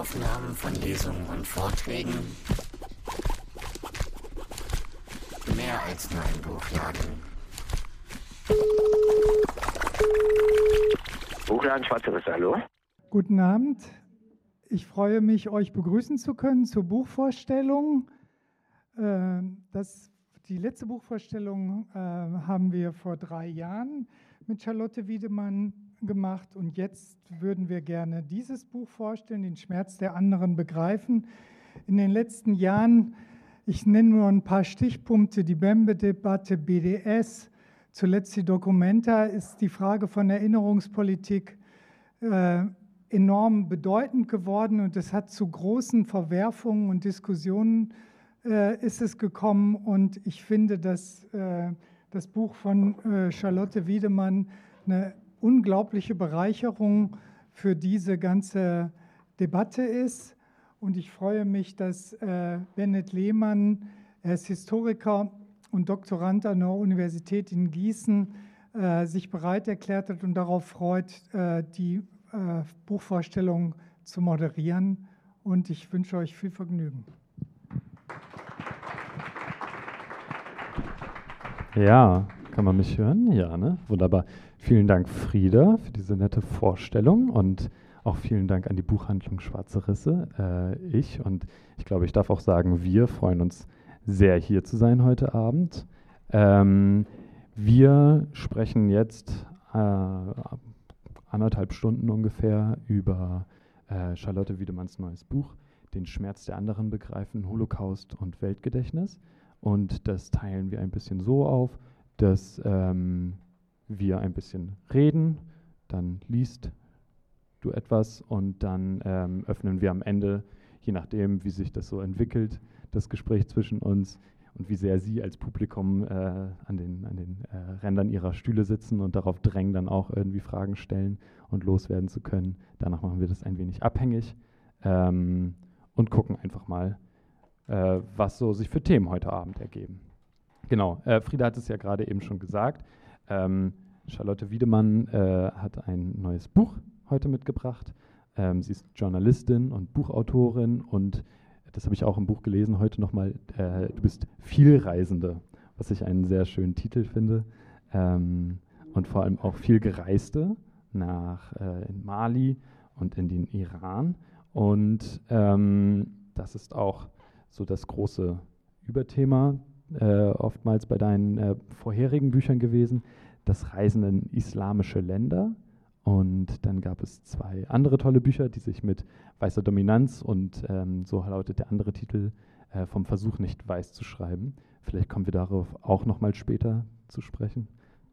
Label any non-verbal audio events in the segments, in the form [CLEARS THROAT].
Audioaufnahmen von Lesungen und Vorträgen. Mehr als nur ein Buchladen. Buchladen Schwarzeres, hallo? Guten Abend. Ich freue mich, euch begrüßen zu können zur Buchvorstellung. Äh, das, die letzte Buchvorstellung äh, haben wir vor drei Jahren mit Charlotte Wiedemann gemacht und jetzt würden wir gerne dieses Buch vorstellen, den Schmerz der anderen begreifen. In den letzten Jahren, ich nenne nur ein paar Stichpunkte, die Bembe-Debatte, BDS, zuletzt die Documenta, ist die Frage von Erinnerungspolitik äh, enorm bedeutend geworden und es hat zu großen Verwerfungen und Diskussionen äh, ist es gekommen und ich finde, dass äh, das Buch von äh, Charlotte Wiedemann eine unglaubliche Bereicherung für diese ganze Debatte ist. Und ich freue mich, dass äh, Bennett Lehmann, er ist Historiker und Doktorand an der Universität in Gießen, äh, sich bereit erklärt hat und darauf freut, äh, die äh, Buchvorstellung zu moderieren. Und ich wünsche euch viel Vergnügen. Ja, kann man mich hören? Ja, ne? Wunderbar. Vielen Dank, Frieda, für diese nette Vorstellung und auch vielen Dank an die Buchhandlung Schwarze Risse. Äh, ich und ich glaube, ich darf auch sagen, wir freuen uns sehr, hier zu sein heute Abend. Ähm, wir sprechen jetzt äh, anderthalb Stunden ungefähr über äh, Charlotte Wiedemanns neues Buch, Den Schmerz der anderen begreifen, Holocaust und Weltgedächtnis. Und das teilen wir ein bisschen so auf, dass ähm, wir ein bisschen reden, dann liest du etwas und dann ähm, öffnen wir am Ende, je nachdem, wie sich das so entwickelt, das Gespräch zwischen uns und wie sehr Sie als Publikum äh, an den, an den äh, Rändern Ihrer Stühle sitzen und darauf drängen, dann auch irgendwie Fragen stellen und loswerden zu können. Danach machen wir das ein wenig abhängig ähm, und gucken einfach mal, äh, was so sich für Themen heute Abend ergeben. Genau, äh, Frieda hat es ja gerade eben schon gesagt. Ähm, Charlotte Wiedemann äh, hat ein neues Buch heute mitgebracht. Ähm, sie ist Journalistin und Buchautorin und das habe ich auch im Buch gelesen heute nochmal. Äh, du bist Vielreisende, was ich einen sehr schönen Titel finde. Ähm, und vor allem auch viel Gereiste nach äh, in Mali und in den Iran. Und ähm, das ist auch so das große Überthema äh, oftmals bei deinen äh, vorherigen Büchern gewesen, das Reisen in islamische Länder. Und dann gab es zwei andere tolle Bücher, die sich mit weißer Dominanz und ähm, so lautet der andere Titel äh, vom Versuch nicht weiß zu schreiben. Vielleicht kommen wir darauf auch noch mal später zu sprechen.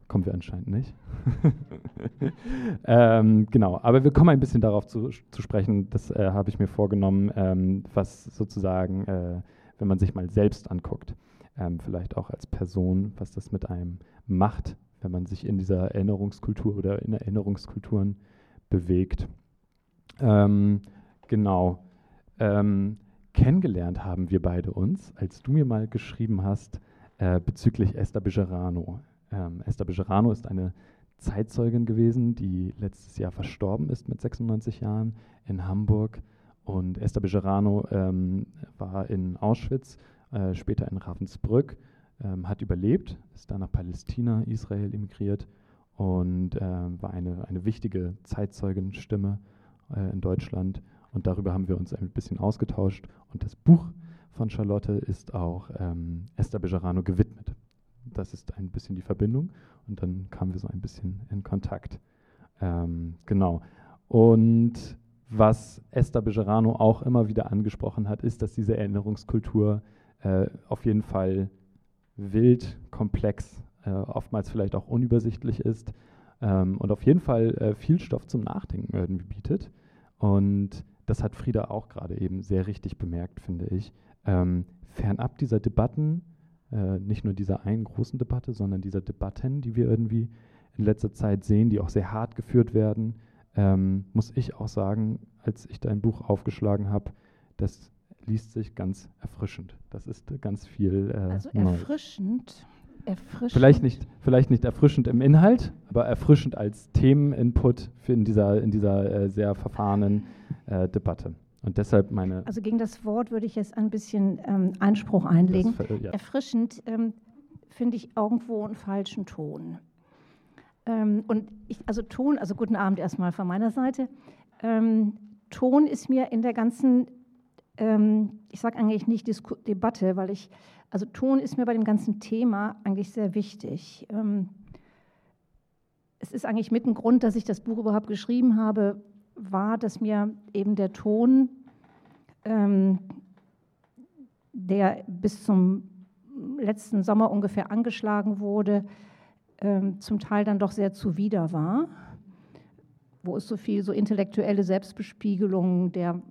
Kommen wir anscheinend nicht. [LAUGHS] ähm, genau, aber wir kommen ein bisschen darauf zu, zu sprechen, das äh, habe ich mir vorgenommen, ähm, was sozusagen, äh, wenn man sich mal selbst anguckt, ähm, vielleicht auch als Person, was das mit einem macht, wenn man sich in dieser Erinnerungskultur oder in Erinnerungskulturen bewegt. Ähm, genau. Ähm, kennengelernt haben wir beide uns, als du mir mal geschrieben hast äh, bezüglich Esther Bejerano. Ähm, Esther Bejerano ist eine Zeitzeugin gewesen, die letztes Jahr verstorben ist mit 96 Jahren in Hamburg. Und Esther Bejerano ähm, war in Auschwitz äh, später in Ravensbrück, ähm, hat überlebt, ist dann nach Palästina, Israel emigriert und äh, war eine, eine wichtige Zeitzeugenstimme äh, in Deutschland. Und darüber haben wir uns ein bisschen ausgetauscht. Und das Buch von Charlotte ist auch ähm, Esther Bejarano gewidmet. Das ist ein bisschen die Verbindung. Und dann kamen wir so ein bisschen in Kontakt. Ähm, genau. Und was Esther Bejarano auch immer wieder angesprochen hat, ist, dass diese Erinnerungskultur äh, auf jeden Fall wild, komplex, äh, oftmals vielleicht auch unübersichtlich ist ähm, und auf jeden Fall äh, viel Stoff zum Nachdenken irgendwie bietet. Und das hat Frieda auch gerade eben sehr richtig bemerkt, finde ich. Ähm, fernab dieser Debatten, äh, nicht nur dieser einen großen Debatte, sondern dieser Debatten, die wir irgendwie in letzter Zeit sehen, die auch sehr hart geführt werden, ähm, muss ich auch sagen, als ich dein Buch aufgeschlagen habe, dass liest sich ganz erfrischend. Das ist ganz viel. Äh, also erfrischend. Erfrischend. Vielleicht nicht, vielleicht nicht erfrischend im Inhalt, aber erfrischend als Themeninput in dieser, in dieser äh, sehr verfahrenen äh, Debatte. Und deshalb meine. Also gegen das Wort würde ich jetzt ein bisschen ähm, Einspruch einlegen. Das, ja. Erfrischend ähm, finde ich irgendwo einen falschen Ton. Ähm, und ich, also Ton, also guten Abend erstmal von meiner Seite. Ähm, Ton ist mir in der ganzen, ähm, ich sage eigentlich nicht Disku Debatte, weil ich, also Ton ist mir bei dem ganzen Thema eigentlich sehr wichtig. Ähm, es ist eigentlich mit ein Grund, dass ich das Buch überhaupt geschrieben habe, war, dass mir eben der Ton, ähm, der bis zum letzten Sommer ungefähr angeschlagen wurde, ähm, zum Teil dann doch sehr zuwider war, wo es so viel so intellektuelle Selbstbespiegelung der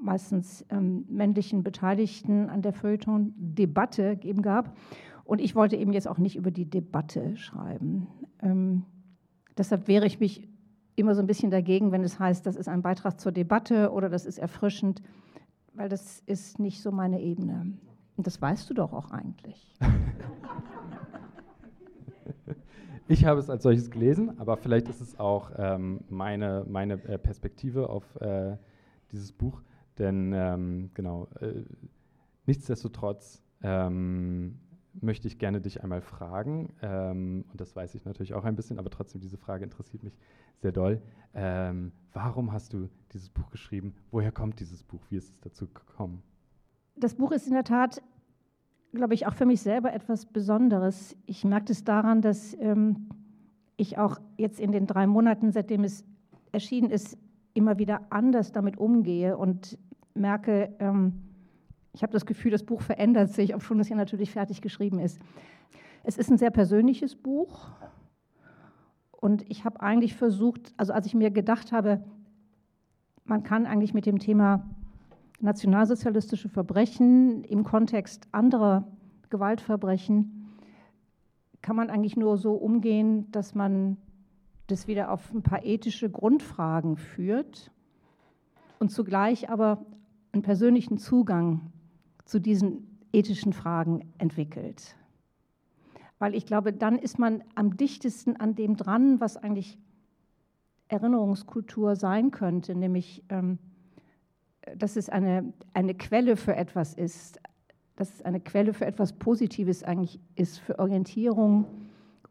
meistens ähm, männlichen Beteiligten an der Feuilleton-Debatte eben gab. Und ich wollte eben jetzt auch nicht über die Debatte schreiben. Ähm, deshalb wehre ich mich immer so ein bisschen dagegen, wenn es heißt, das ist ein Beitrag zur Debatte oder das ist erfrischend, weil das ist nicht so meine Ebene. Und das weißt du doch auch eigentlich. [LAUGHS] Ich habe es als solches gelesen, aber vielleicht ist es auch ähm, meine, meine äh, Perspektive auf äh, dieses Buch. Denn ähm, genau, äh, nichtsdestotrotz ähm, möchte ich gerne dich einmal fragen, ähm, und das weiß ich natürlich auch ein bisschen, aber trotzdem, diese Frage interessiert mich sehr doll. Ähm, warum hast du dieses Buch geschrieben? Woher kommt dieses Buch? Wie ist es dazu gekommen? Das Buch ist in der Tat glaube ich, auch für mich selber etwas Besonderes. Ich merke es daran, dass ähm, ich auch jetzt in den drei Monaten, seitdem es erschienen ist, immer wieder anders damit umgehe und merke, ähm, ich habe das Gefühl, das Buch verändert sich, obwohl es ja natürlich fertig geschrieben ist. Es ist ein sehr persönliches Buch und ich habe eigentlich versucht, also als ich mir gedacht habe, man kann eigentlich mit dem Thema nationalsozialistische Verbrechen im Kontext anderer Gewaltverbrechen kann man eigentlich nur so umgehen, dass man das wieder auf ein paar ethische Grundfragen führt und zugleich aber einen persönlichen Zugang zu diesen ethischen Fragen entwickelt. Weil ich glaube, dann ist man am dichtesten an dem dran, was eigentlich Erinnerungskultur sein könnte, nämlich ähm, dass es eine, eine Quelle für etwas ist, dass es eine Quelle für etwas Positives eigentlich ist, für Orientierung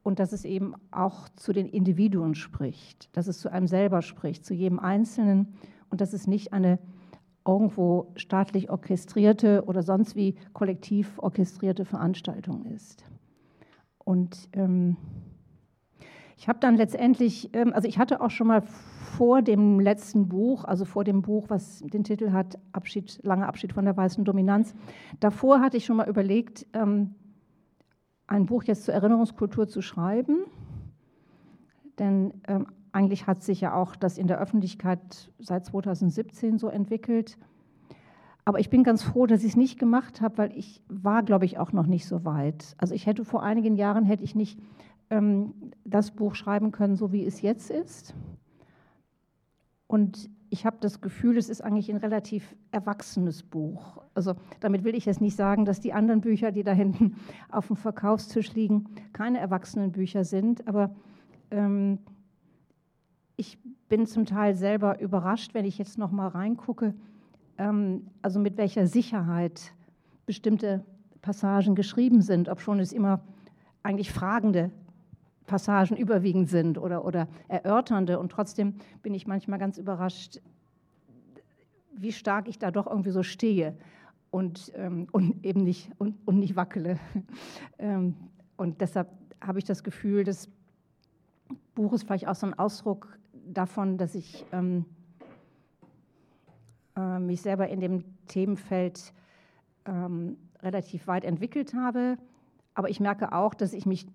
und dass es eben auch zu den Individuen spricht, dass es zu einem selber spricht, zu jedem Einzelnen und dass es nicht eine irgendwo staatlich orchestrierte oder sonst wie kollektiv orchestrierte Veranstaltung ist. Und ähm, ich habe dann letztendlich, ähm, also ich hatte auch schon mal vor dem letzten Buch, also vor dem Buch, was den Titel hat, Abschied, Langer Abschied von der weißen Dominanz, davor hatte ich schon mal überlegt, ähm, ein Buch jetzt zur Erinnerungskultur zu schreiben. Denn ähm, eigentlich hat sich ja auch das in der Öffentlichkeit seit 2017 so entwickelt. Aber ich bin ganz froh, dass ich es nicht gemacht habe, weil ich war, glaube ich, auch noch nicht so weit. Also ich hätte vor einigen Jahren hätte ich nicht ähm, das Buch schreiben können, so wie es jetzt ist. Und ich habe das Gefühl, es ist eigentlich ein relativ erwachsenes Buch. Also damit will ich jetzt nicht sagen, dass die anderen Bücher, die da hinten [LAUGHS] auf dem Verkaufstisch liegen, keine erwachsenen Bücher sind. Aber ähm, ich bin zum Teil selber überrascht, wenn ich jetzt noch mal reingucke, ähm, also mit welcher Sicherheit bestimmte Passagen geschrieben sind, ob schon es immer eigentlich fragende Passagen überwiegend sind oder, oder erörternde. Und trotzdem bin ich manchmal ganz überrascht, wie stark ich da doch irgendwie so stehe und, ähm, und eben nicht, und, und nicht wackele. [LAUGHS] ähm, und deshalb habe ich das Gefühl, das Buch ist vielleicht auch so ein Ausdruck davon, dass ich ähm, äh, mich selber in dem Themenfeld ähm, relativ weit entwickelt habe. Aber ich merke auch, dass ich mich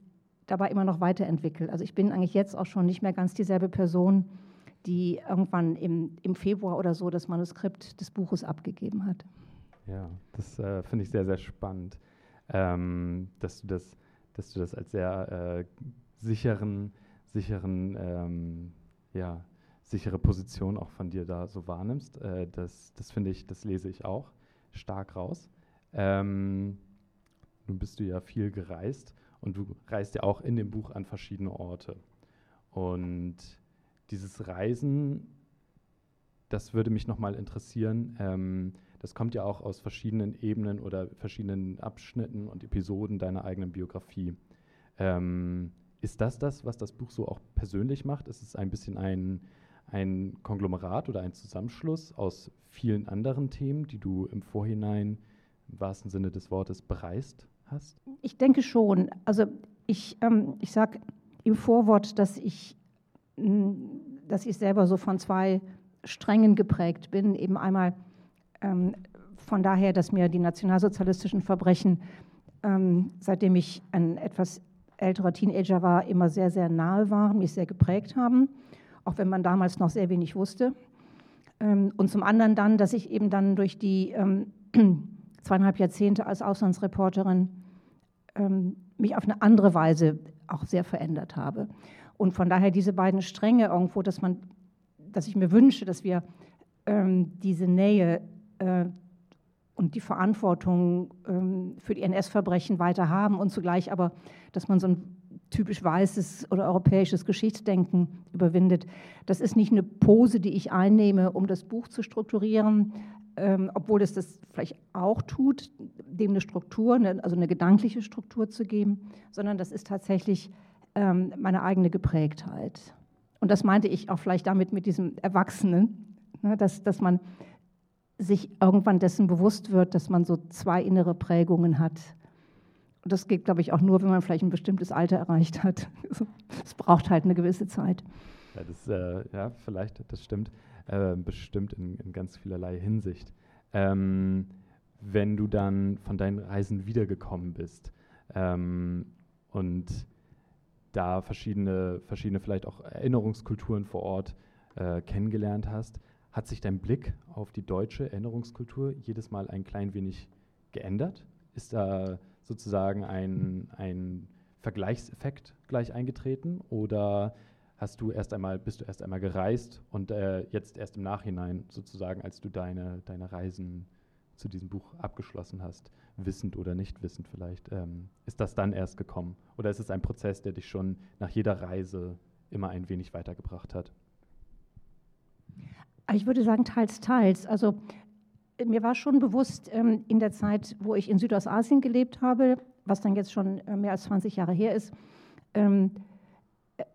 dabei immer noch weiterentwickelt. Also ich bin eigentlich jetzt auch schon nicht mehr ganz dieselbe Person, die irgendwann im, im Februar oder so das Manuskript des Buches abgegeben hat. Ja, das äh, finde ich sehr, sehr spannend, ähm, dass, du das, dass du das als sehr äh, sicheren, sicheren, ähm, ja, sichere Position auch von dir da so wahrnimmst. Äh, das das finde ich, das lese ich auch stark raus. Ähm, nun bist du ja viel gereist und du reist ja auch in dem Buch an verschiedene Orte. Und dieses Reisen das würde mich nochmal interessieren. Ähm, das kommt ja auch aus verschiedenen Ebenen oder verschiedenen Abschnitten und Episoden deiner eigenen Biografie. Ähm, ist das das, was das Buch so auch persönlich macht? Ist es ein bisschen ein, ein Konglomerat oder ein Zusammenschluss aus vielen anderen Themen, die du im Vorhinein im wahrsten Sinne des Wortes bereist hast? Ich denke schon. Also ich, ähm, ich sage im Vorwort, dass ich, dass ich selber so von zwei Strängen geprägt bin. Eben einmal ähm, von daher, dass mir die nationalsozialistischen Verbrechen, ähm, seitdem ich ein etwas älterer Teenager war, immer sehr, sehr nahe waren, mich sehr geprägt haben, auch wenn man damals noch sehr wenig wusste. Ähm, und zum anderen dann, dass ich eben dann durch die ähm, [CLEARS THROAT] zweieinhalb Jahrzehnte als Auslandsreporterin ähm, mich auf eine andere Weise auch sehr verändert habe. Und von daher diese beiden Stränge irgendwo, dass man, dass ich mir wünsche, dass wir diese Nähe äh, und die Verantwortung ähm, für die NS-Verbrechen weiter haben und zugleich aber, dass man so ein typisch weißes oder europäisches Geschichtsdenken überwindet. Das ist nicht eine Pose, die ich einnehme, um das Buch zu strukturieren, ähm, obwohl es das vielleicht auch tut, dem eine Struktur, eine, also eine gedankliche Struktur zu geben, sondern das ist tatsächlich ähm, meine eigene Geprägtheit. Und das meinte ich auch vielleicht damit mit diesem Erwachsenen, ne, dass, dass man sich irgendwann dessen bewusst wird, dass man so zwei innere Prägungen hat. Und das geht, glaube ich, auch nur, wenn man vielleicht ein bestimmtes Alter erreicht hat. [LAUGHS] Es braucht halt eine gewisse Zeit. Ja, das, äh, ja vielleicht, das stimmt. Äh, bestimmt in, in, ganz vielerlei Hinsicht. Ähm, wenn du dann von deinen Reisen wiedergekommen bist ähm, und da verschiedene, verschiedene vielleicht auch Erinnerungskulturen vor Ort äh, kennengelernt hast, hat sich dein Blick auf die deutsche Erinnerungskultur jedes Mal ein klein wenig geändert? Ist da sozusagen ein, ein Vergleichseffekt gleich eingetreten oder hast du erst einmal, bist du erst einmal gereist und äh, jetzt erst im Nachhinein sozusagen, als du deine, deine Reisen zu diesem Buch abgeschlossen hast, wissend oder nicht wissend vielleicht, ähm, ist das dann erst gekommen? Oder ist es ein Prozess, der dich schon nach jeder Reise immer ein wenig weitergebracht hat? Ich würde sagen, teils, teils. Also mir war schon bewusst ähm, in der Zeit, wo ich in Südostasien gelebt habe, was dann jetzt schon äh, mehr als 20 Jahre her ist, ähm,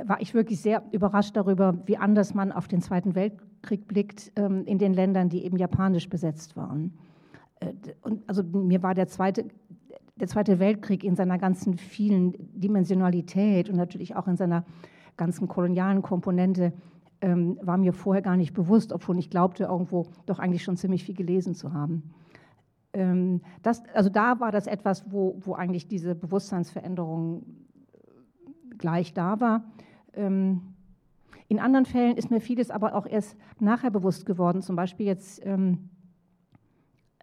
war ich wirklich sehr überrascht darüber, wie anders man auf den Zweiten Weltkrieg blickt ähm, in den Ländern, die eben japanisch besetzt waren. Äh, und also mir war der zweite, der Zweite Weltkrieg in seiner ganzen vielen Dimensionalität und natürlich auch in seiner ganzen kolonialen Komponente ähm, war mir vorher gar nicht bewusst, obwohl ich glaubte, irgendwo doch eigentlich schon ziemlich viel gelesen zu haben. Ähm, das, also da war das etwas, wo, wo eigentlich diese Bewusstseinsveränderung gleich da war. Ähm, in anderen Fällen ist mir vieles aber auch erst nachher bewusst geworden, zum Beispiel jetzt, ähm,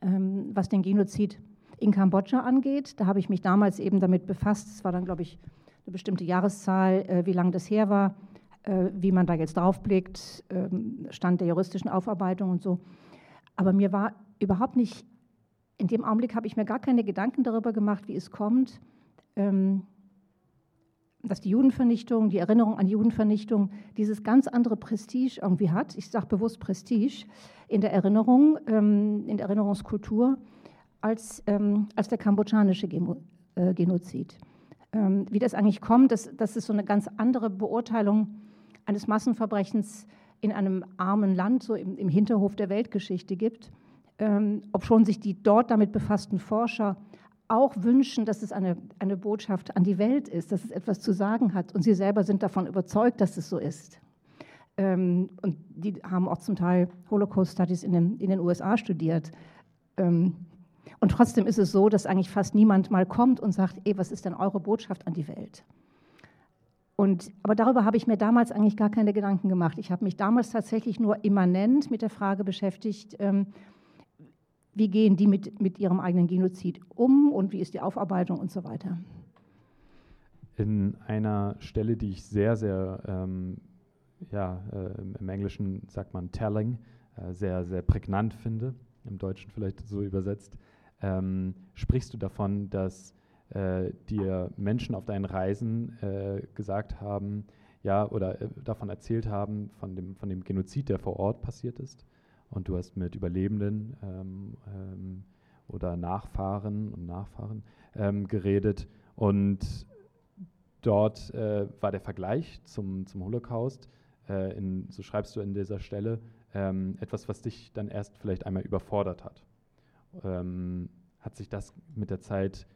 ähm, was den Genozid in Kambodscha angeht. Da habe ich mich damals eben damit befasst. Es war dann, glaube ich, eine bestimmte Jahreszahl, äh, wie lange das her war äh, wie man da jetzt draufblickt, ähm, Stand der juristischen Aufarbeitung und so. Aber mir war überhaupt nicht, in dem Augenblick habe ich mir gar keine Gedanken darüber gemacht, wie es kommt, ähm, dass die Judenvernichtung, die Erinnerung an die Judenvernichtung dieses ganz andere Prestige irgendwie hat. Ich sage bewusst Prestige in der Erinnerung, ähm, in der Erinnerungskultur, als, als der kambodschanische äh, Genozid. Wie das eigentlich kommt, das, das ist so eine ganz andere Beurteilung eines Massenverbrechens in einem armen Land, so im, im Hinterhof der Weltgeschichte gibt, ähm, obschon sich die dort damit befassten Forscher auch wünschen, dass es eine, eine Botschaft an die Welt ist, dass es etwas zu sagen hat. Und sie selber sind davon überzeugt, dass es so ist. Ähm, und die haben auch zum Teil Holocaust-Studies in den, in den USA studiert. Ähm, und trotzdem ist es so, dass eigentlich fast niemand mal kommt und sagt, ey, was ist denn eure Botschaft an die Welt? Und, aber darüber habe ich mir damals eigentlich gar keine Gedanken gemacht. Ich habe mich damals tatsächlich nur immanent mit der Frage beschäftigt, ähm, wie gehen die mit, mit ihrem eigenen Genozid um und wie ist die Aufarbeitung und so weiter. In einer Stelle, die ich sehr, sehr, ähm, ja, äh, im Englischen sagt man telling, äh, sehr, sehr prägnant finde, im Deutschen vielleicht so übersetzt, ähm, sprichst du davon, dass äh, dir Menschen auf deinen Reisen äh, gesagt haben, ja, oder äh, davon erzählt haben, von dem, von dem Genozid, der vor Ort passiert ist. und du hast mit Überlebenden ähm, ähm, oder Nachfahren und Nachfahren ähm, geredet. Und dort äh, war der Vergleich zum, zum Holocaust, äh, in, so schreibst du an dieser Stelle, ähm, etwas, was dich dann erst vielleicht einmal überfordert hat. Ähm, hat sich das mit der Zeit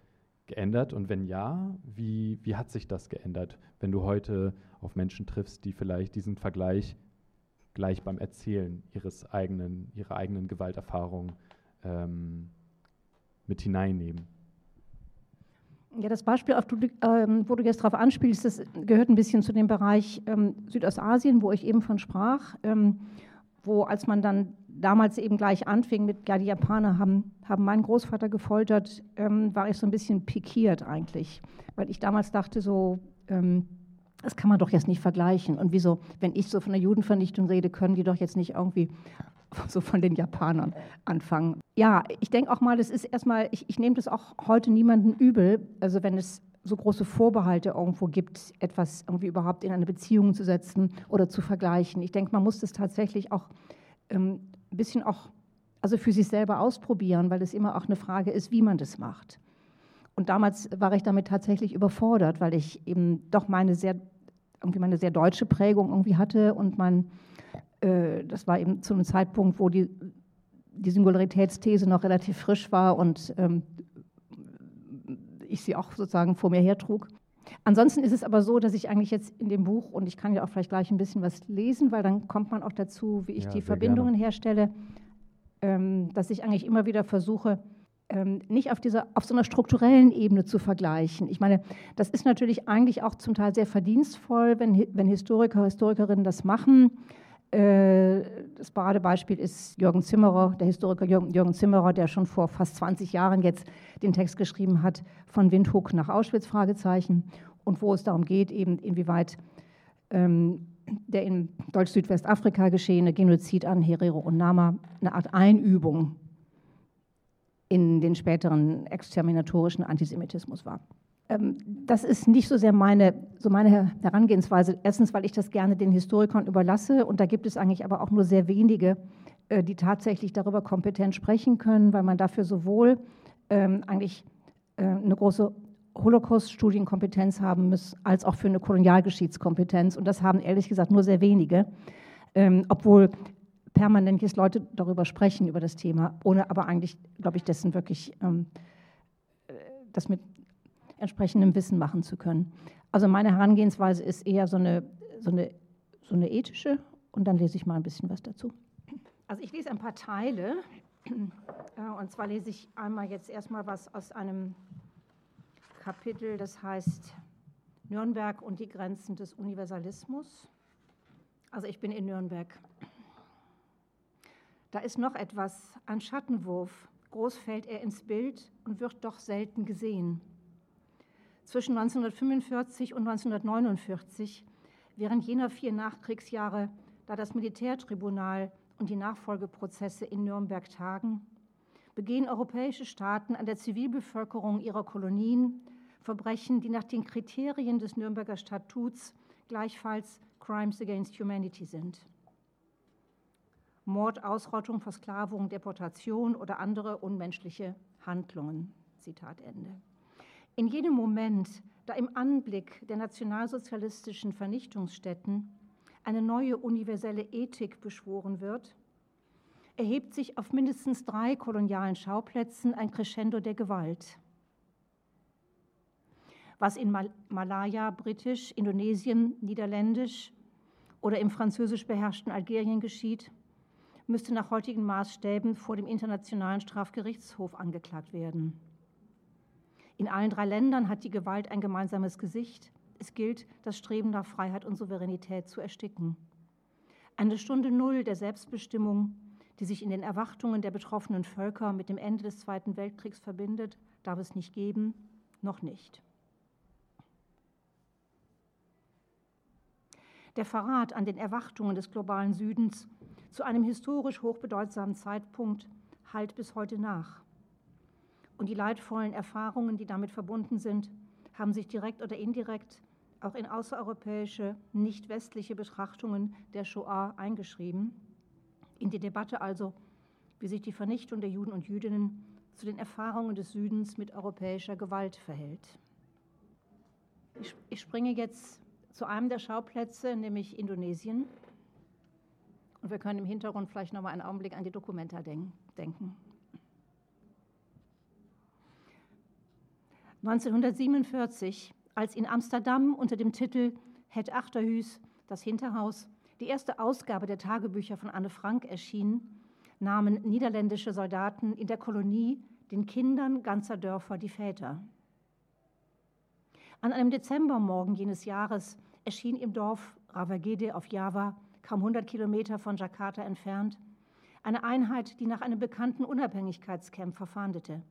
geändert? Und wenn ja, wie, wie hat sich das geändert, wenn du heute auf Menschen triffst, die vielleicht diesen Vergleich gleich beim Erzählen ihres eigenen, ihrer eigenen Gewalterfahrung ähm, mit hineinnehmen? Ja, das Beispiel, du, ähm, wo du jetzt darauf anspielst, das gehört ein bisschen zu dem Bereich ähm, Südostasien, wo ich eben von sprach, ähm, wo als man dann damals eben gleich anfing mit, ja, die Japaner haben, haben meinen Großvater gefoltert, ähm, war ich so ein bisschen pikiert eigentlich, weil ich damals dachte so, ähm, das kann man doch jetzt nicht vergleichen. Und wieso, wenn ich so von der Judenvernichtung rede, können die doch jetzt nicht irgendwie [LAUGHS] so von den Japanern anfangen. Ja, ich denke auch mal, das ist erstmal, ich, ich nehme das auch heute niemanden übel, also wenn es so große Vorbehalte irgendwo gibt, etwas irgendwie überhaupt in eine Beziehung zu setzen oder zu vergleichen. Ich denke, man muss das tatsächlich auch ähm, ein bisschen auch also für sich selber ausprobieren, weil es immer auch eine Frage ist, wie man das macht. Und damals war ich damit tatsächlich überfordert, weil ich eben doch meine sehr, irgendwie meine sehr deutsche Prägung irgendwie hatte und mein, äh, das war eben zu einem Zeitpunkt, wo die, die Singularitätsthese noch relativ frisch war und ähm, ich sie auch sozusagen vor mir hertrug. Ansonsten ist es aber so, dass ich eigentlich jetzt in dem Buch, und ich kann ja auch vielleicht gleich ein bisschen was lesen, weil dann kommt man auch dazu, wie ich ja, die Verbindungen gerne. herstelle, ähm, dass ich eigentlich immer wieder versuche, ähm, nicht auf, dieser, auf so einer strukturellen Ebene zu vergleichen. Ich meine, das ist natürlich eigentlich auch zum Teil sehr verdienstvoll, wenn, wenn Historiker, Historikerinnen das machen. Äh, das Paradebeispiel ist Jürgen Zimmerer, der Historiker Jürgen Zimmerer, der schon vor fast 20 Jahren jetzt den Text geschrieben hat, von Windhoek nach Auschwitz, Fragezeichen, und wo es darum geht, eben inwieweit ähm, der in Deutsch-Südwestafrika geschehene Genozid an Herero und Nama eine Art Einübung in den späteren exterminatorischen Antisemitismus war. Ähm, das ist nicht so sehr meine, so meine Herangehensweise. Erstens, weil ich das gerne den Historikern überlasse und da gibt es eigentlich aber auch nur sehr wenige, äh, die tatsächlich darüber kompetent sprechen können, weil man dafür sowohl ähm, eigentlich äh, eine große Holocaust-Studienkompetenz haben muss, als auch für eine Kolonialgeschichtskompetenz. Und das haben ehrlich gesagt nur sehr wenige, ähm, obwohl permanent jetzt Leute darüber sprechen, über das Thema, ohne aber eigentlich, glaube ich, dessen wirklich äh, das mit entsprechendem Wissen machen zu können. Also meine Herangehensweise ist eher so eine, so eine, so eine ethische und dann lese ich mal ein bisschen was dazu. Also ich lese ein paar Teile äh, und zwar lese ich einmal jetzt erstmal was aus einem Kapitel, das heißt Nürnberg und die Grenzen des Universalismus. Also ich bin in Nürnberg. Da ist noch etwas, ein Schattenwurf. Groß fällt er ins Bild und wird doch selten gesehen. Zwischen 1945 und 1949, während jener vier Nachkriegsjahre, da das Militärtribunal und die Nachfolgeprozesse in Nürnberg tagen, begehen europäische Staaten an der Zivilbevölkerung ihrer Kolonien Verbrechen, die nach den Kriterien des Nürnberger Statuts gleichfalls Crimes against Humanity sind. Mord, Ausrottung, Versklavung, Deportation oder andere unmenschliche Handlungen. Zitat Ende. In jedem Moment, da im Anblick der nationalsozialistischen Vernichtungsstätten eine neue universelle Ethik beschworen wird, erhebt sich auf mindestens drei kolonialen Schauplätzen ein Crescendo der Gewalt. Was in Mal Malaya, Britisch, Indonesien, Niederländisch oder im französisch beherrschten Algerien geschieht, müsste nach heutigen Maßstäben vor dem Internationalen Strafgerichtshof angeklagt werden. In allen drei Ländern hat die Gewalt ein gemeinsames Gesicht. Es gilt, das Streben nach Freiheit und Souveränität zu ersticken. Eine Stunde Null der Selbstbestimmung, die sich in den Erwartungen der betroffenen Völker mit dem Ende des Zweiten Weltkriegs verbindet, darf es nicht geben, noch nicht. Der Verrat an den Erwartungen des globalen Südens zu einem historisch hochbedeutsamen Zeitpunkt halt bis heute nach. Und die leidvollen Erfahrungen, die damit verbunden sind, haben sich direkt oder indirekt auch in außereuropäische, nicht westliche Betrachtungen der Shoah eingeschrieben. In die Debatte also, wie sich die Vernichtung der Juden und Jüdinnen zu den Erfahrungen des Südens mit europäischer Gewalt verhält. Ich, ich springe jetzt zu einem der Schauplätze, nämlich Indonesien. Und wir können im Hintergrund vielleicht noch mal einen Augenblick an die Dokumenta denk denken. 1947, als in Amsterdam unter dem Titel Het Achterhuis, das Hinterhaus, die erste Ausgabe der Tagebücher von Anne Frank erschien, nahmen niederländische Soldaten in der Kolonie den Kindern ganzer Dörfer die Väter. An einem Dezembermorgen jenes Jahres erschien im Dorf Ravagede auf Java, kaum 100 Kilometer von Jakarta entfernt, eine Einheit, die nach einem bekannten Unabhängigkeitskämpfer fahndete.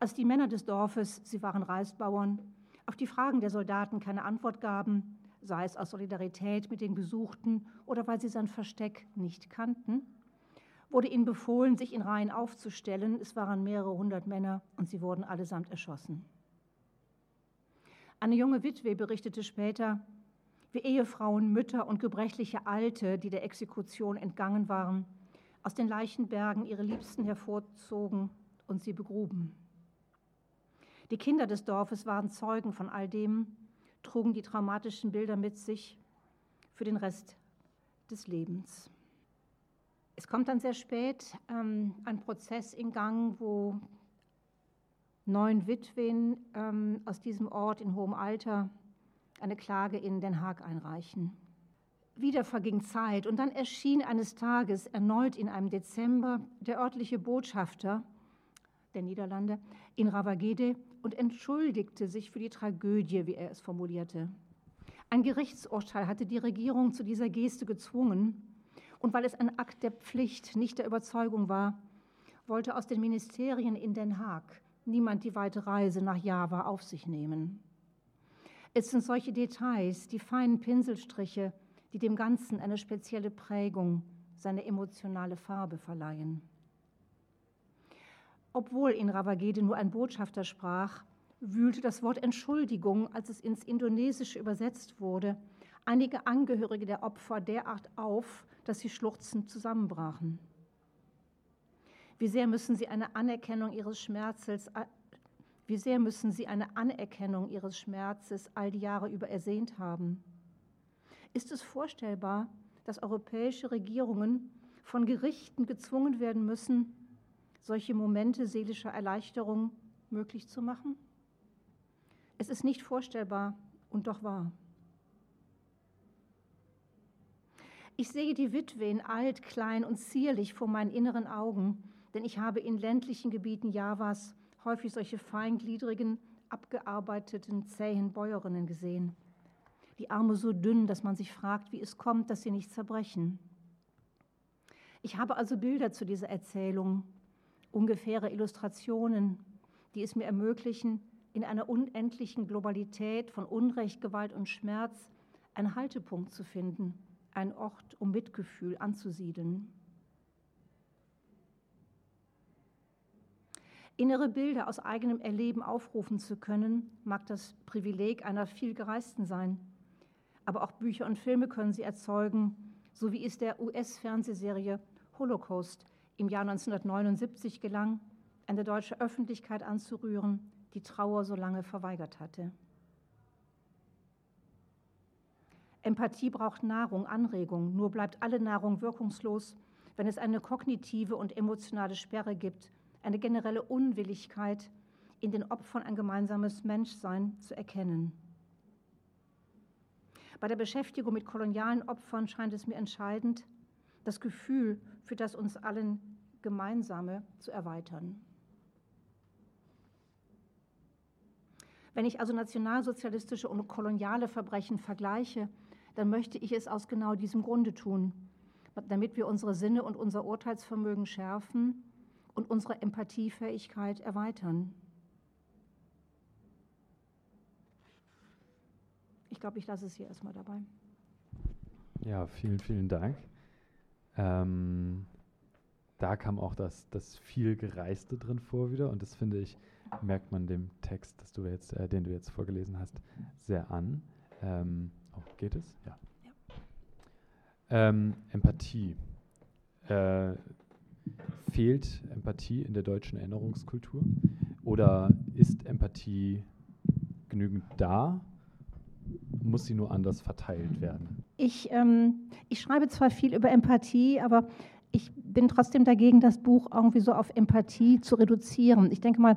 Als die Männer des Dorfes, sie waren Reisbauern, auf die Fragen der Soldaten keine Antwort gaben, sei es aus Solidarität mit den Gesuchten oder weil sie sein Versteck nicht kannten, wurde ihnen befohlen, sich in Reihen aufzustellen. Es waren mehrere hundert Männer und sie wurden allesamt erschossen. Eine junge Witwe berichtete später, wie Ehefrauen, Mütter und gebrechliche Alte, die der Exekution entgangen waren, aus den Leichenbergen ihre Liebsten hervorzogen und sie begruben. Die Kinder des Dorfes waren Zeugen von all dem, trugen die traumatischen Bilder mit sich für den Rest des Lebens. Es kommt dann sehr spät ähm, ein Prozess in Gang, wo neun Witwen ähm, aus diesem Ort in hohem Alter eine Klage in Den Haag einreichen. Wieder verging Zeit und dann erschien eines Tages erneut in einem Dezember der örtliche Botschafter der Niederlande in Ravagede und entschuldigte sich für die Tragödie, wie er es formulierte. Ein Gerichtsurteil hatte die Regierung zu dieser Geste gezwungen und weil es ein Akt der Pflicht, nicht der Überzeugung war, wollte aus den Ministerien in Den Haag niemand die weite Reise nach Java auf sich nehmen. Es sind solche Details, die feinen Pinselstriche, die dem Ganzen eine spezielle Prägung, seine emotionale Farbe verleihen. Obwohl in Ravagede nur ein Botschafter sprach, wühlte das Wort Entschuldigung, als es ins Indonesische übersetzt wurde, einige Angehörige der Opfer derart auf, dass sie schluchzend zusammenbrachen. Wie sehr müssen sie eine Anerkennung ihres Schmerzes, wie sehr müssen sie eine Anerkennung ihres Schmerzes all die Jahre über ersehnt haben? Ist es vorstellbar, dass europäische Regierungen von Gerichten gezwungen werden müssen, solche Momente seelischer Erleichterung möglich zu machen? Es ist nicht vorstellbar und doch wahr. Ich sehe die Witwen alt, klein und zierlich vor meinen inneren Augen, denn ich habe in ländlichen Gebieten Javas häufig solche feingliedrigen, abgearbeiteten, zähen Bäuerinnen gesehen. Die Arme so dünn, dass man sich fragt, wie es kommt, dass sie nicht zerbrechen. Ich habe also Bilder zu dieser Erzählung, ungefähre Illustrationen, die es mir ermöglichen, in einer unendlichen Globalität von Unrecht, Gewalt und Schmerz einen Haltepunkt zu finden, einen Ort, um Mitgefühl anzusiedeln. Innere Bilder aus eigenem Erleben aufrufen zu können, mag das Privileg einer vielgereisten sein. Aber auch Bücher und Filme können sie erzeugen, so wie es der US-Fernsehserie Holocaust im Jahr 1979 gelang, eine deutsche Öffentlichkeit anzurühren, die Trauer so lange verweigert hatte. Empathie braucht Nahrung, Anregung, nur bleibt alle Nahrung wirkungslos, wenn es eine kognitive und emotionale Sperre gibt, eine generelle Unwilligkeit, in den Opfern ein gemeinsames Menschsein zu erkennen. Bei der Beschäftigung mit kolonialen Opfern scheint es mir entscheidend, das Gefühl für das uns allen Gemeinsame zu erweitern. Wenn ich also nationalsozialistische und koloniale Verbrechen vergleiche, dann möchte ich es aus genau diesem Grunde tun, damit wir unsere Sinne und unser Urteilsvermögen schärfen und unsere Empathiefähigkeit erweitern. Ich glaube, ich lasse es hier erstmal dabei. Ja, vielen, vielen Dank. Ähm, da kam auch das, das viel Gereiste drin vor wieder und das finde ich, merkt man dem Text, dass du jetzt, äh, den du jetzt vorgelesen hast, sehr an. Ähm, oh, geht es? Ja. ja. Ähm, Empathie. Äh, fehlt Empathie in der deutschen Erinnerungskultur? Oder ist Empathie genügend da? Muss sie nur anders verteilt werden? Ich, ähm, ich schreibe zwar viel über Empathie, aber ich bin trotzdem dagegen, das Buch irgendwie so auf Empathie zu reduzieren. Ich denke mal,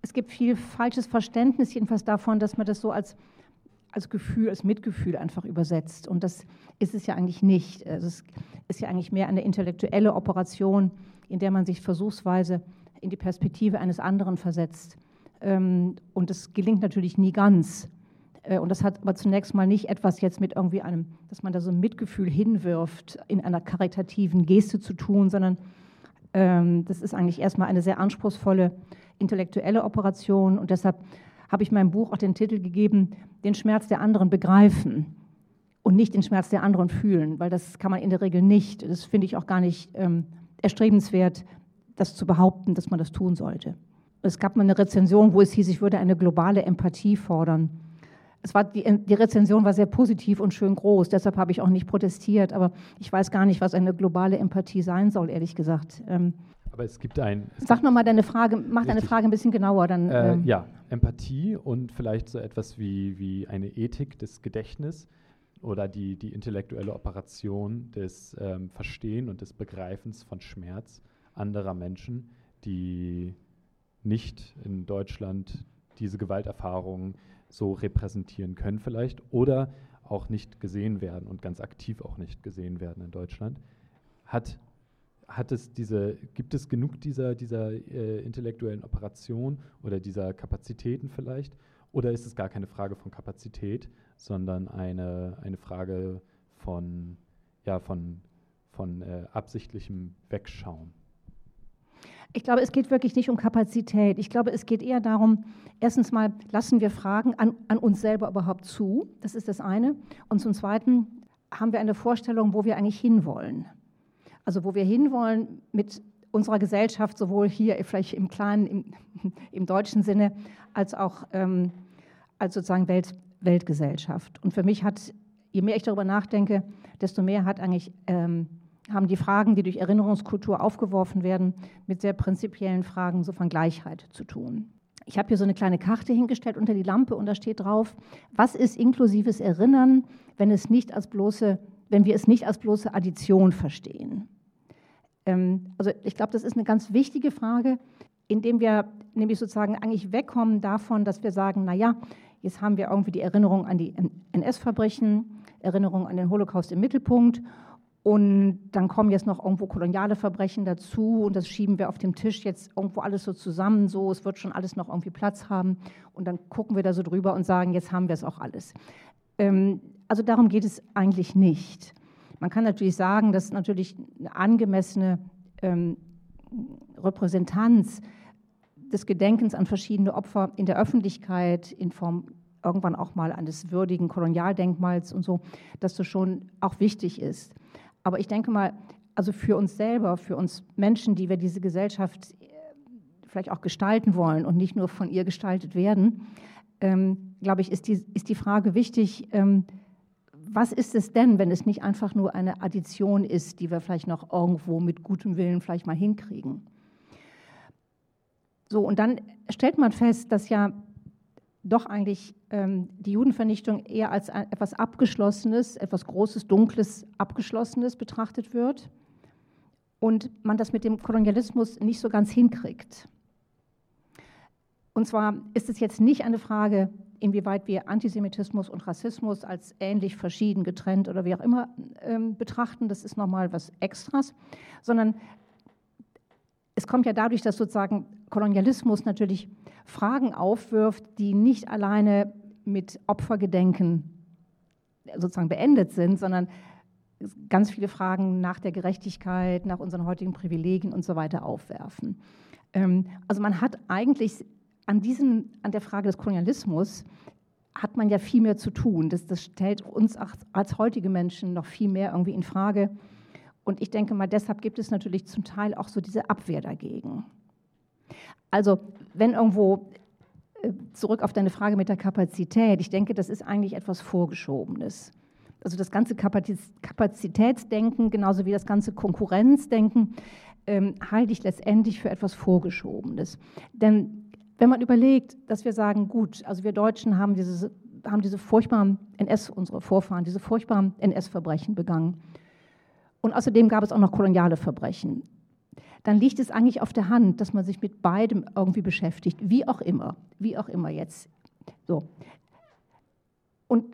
es gibt viel falsches Verständnis, jedenfalls davon, dass man das so als, als Gefühl, als Mitgefühl einfach übersetzt. Und das ist es ja eigentlich nicht. Also es ist ja eigentlich mehr eine intellektuelle Operation, in der man sich versuchsweise in die Perspektive eines anderen versetzt. Ähm, und das gelingt natürlich nie ganz. Äh, und das hat aber zunächst mal nicht etwas jetzt mit irgendwie einem, dass man da so ein Mitgefühl hinwirft, in einer karitativen Geste zu tun, sondern ähm, das ist eigentlich erstmal eine sehr anspruchsvolle intellektuelle Operation. Und deshalb habe ich meinem Buch auch den Titel gegeben, den Schmerz der anderen begreifen und nicht den Schmerz der anderen fühlen, weil das kann man in der Regel nicht. Das finde ich auch gar nicht ähm, erstrebenswert, das zu behaupten, dass man das tun sollte. Es gab mal eine Rezension, wo es hieß, ich würde eine globale Empathie fordern. Es war die, die, Rezension war sehr positiv und schön groß, deshalb habe ich auch nicht protestiert, aber ich weiß gar nicht, was eine globale Empathie sein soll, ehrlich gesagt. Ähm, aber es gibt ein. Es Sag nochmal deine Frage, mach richtig. deine Frage ein bisschen genauer. Dann, äh, ähm. Ja, Empathie und vielleicht so etwas wie, wie eine Ethik des Gedächtnisses oder die, die intellektuelle Operation des ähm, Verstehen und des Begreifens von Schmerz anderer Menschen, die nicht in Deutschland diese Gewalterfahrungen so repräsentieren können vielleicht oder auch nicht gesehen werden und ganz aktiv auch nicht gesehen werden in Deutschland. Hat, hat es diese, gibt es genug dieser, dieser äh, intellektuellen Operation oder dieser Kapazitäten vielleicht? Oder ist es gar keine Frage von Kapazität, sondern eine, eine Frage von, ja, von, von äh, absichtlichem Wegschauen? Ich glaube, es geht wirklich nicht um Kapazität. Ich glaube, es geht eher darum, erstens mal lassen wir Fragen an, an uns selber überhaupt zu. Das ist das eine. Und zum Zweiten haben wir eine Vorstellung, wo wir eigentlich hinwollen. Also wo wir hinwollen mit unserer Gesellschaft, sowohl hier vielleicht im kleinen, im, [LAUGHS] im deutschen Sinne, als auch ähm, als sozusagen Welt, Weltgesellschaft. Und für mich hat, je mehr ich darüber nachdenke, desto mehr hat eigentlich ähm, haben die Fragen, die durch Erinnerungskultur aufgeworfen werden, mit sehr prinzipiellen Fragen so von Gleichheit zu tun. Ich habe hier so eine kleine Karte hingestellt unter die Lampe und da steht drauf, was ist inklusives Erinnern, wenn, es nicht als bloße, wenn wir es nicht als bloße Addition verstehen. Ähm, also ich glaube, das ist eine ganz wichtige Frage, indem wir nämlich sozusagen eigentlich wegkommen davon, dass wir sagen, naja, jetzt haben wir irgendwie die Erinnerung an die NS-Verbrechen, Erinnerung an den Holocaust im Mittelpunkt und dann kommen jetzt noch irgendwo koloniale Verbrechen dazu und das schieben wir auf dem Tisch jetzt irgendwo alles so zusammen, so es wird schon alles noch irgendwie Platz haben und dann gucken wir da so drüber und sagen, jetzt haben wir es auch alles. Ähm, also darum geht es eigentlich nicht. Man kann natürlich sagen, dass natürlich eine angemessene ähm, Repräsentanz des Gedenkens an verschiedene Opfer in der Öffentlichkeit in Form irgendwann auch mal eines würdigen Kolonialdenkmals und so, dass das schon auch wichtig ist. Aber ich denke mal, also für uns selber, für uns Menschen, die wir diese Gesellschaft äh, vielleicht auch gestalten wollen und nicht nur von ihr gestaltet werden, ähm, glaube ich, ist die, ist die Frage wichtig, ähm, was ist es denn, wenn es nicht einfach nur eine Addition ist, die wir vielleicht noch irgendwo mit gutem Willen vielleicht mal hinkriegen? So, und dann stellt man fest, dass ja doch eigentlich ähm, die Judenvernichtung eher als ein, etwas Abgeschlossenes, etwas Großes, Dunkles, Abgeschlossenes betrachtet wird und man das mit dem Kolonialismus nicht so ganz hinkriegt. Und zwar ist es jetzt nicht eine Frage, inwieweit wir Antisemitismus und Rassismus als ähnlich verschieden, getrennt oder wie auch immer ähm, betrachten, das ist nochmal was Extras, sondern es kommt ja dadurch, dass sozusagen Kolonialismus natürlich Fragen aufwirft, die nicht alleine mit Opfergedenken sozusagen beendet sind, sondern ganz viele Fragen nach der Gerechtigkeit, nach unseren heutigen Privilegien und so weiter aufwerfen. Ähm, also man hat eigentlich an, diesem, an der Frage des Kolonialismus hat man ja viel mehr zu tun. Das, das stellt uns als heutige Menschen noch viel mehr irgendwie in Frage. Und ich denke mal, deshalb gibt es natürlich zum Teil auch so diese Abwehr dagegen. Also wenn irgendwo äh, zurück auf deine Frage mit der Kapazität, ich denke, das ist eigentlich etwas Vorgeschobenes. also das ganze Kapazitätsdenken, genauso wie das ganze Konkurrenzdenken, ähm, halte ich letztendlich für etwas Vorgeschobenes. Denn wenn man überlegt, dass wir sagen, gut, also wir Deutschen haben, dieses, haben diese furchtbaren NS, unsere Vorfahren, diese furchtbaren NS-Verbrechen begangen. Und außerdem gab es auch noch koloniale Verbrechen. Dann liegt es eigentlich auf der Hand, dass man sich mit beidem irgendwie beschäftigt, wie auch immer, wie auch immer jetzt. So. Und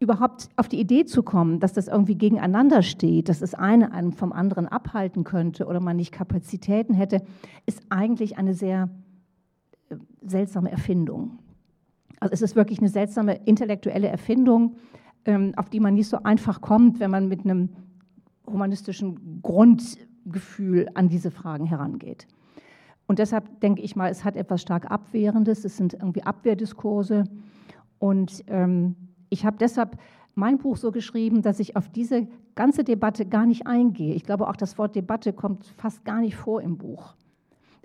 überhaupt auf die Idee zu kommen, dass das irgendwie gegeneinander steht, dass das eine einen vom anderen abhalten könnte oder man nicht Kapazitäten hätte, ist eigentlich eine sehr äh, seltsame Erfindung. Also es ist wirklich eine seltsame intellektuelle Erfindung, ähm, auf die man nicht so einfach kommt, wenn man mit einem humanistischen Grundgefühl an diese Fragen herangeht. Und deshalb denke ich mal, es hat etwas stark Abwehrendes, es sind irgendwie Abwehrdiskurse. Und ähm, ich habe deshalb mein Buch so geschrieben, dass ich auf diese ganze Debatte gar nicht eingehe. Ich glaube, auch das Wort Debatte kommt fast gar nicht vor im Buch.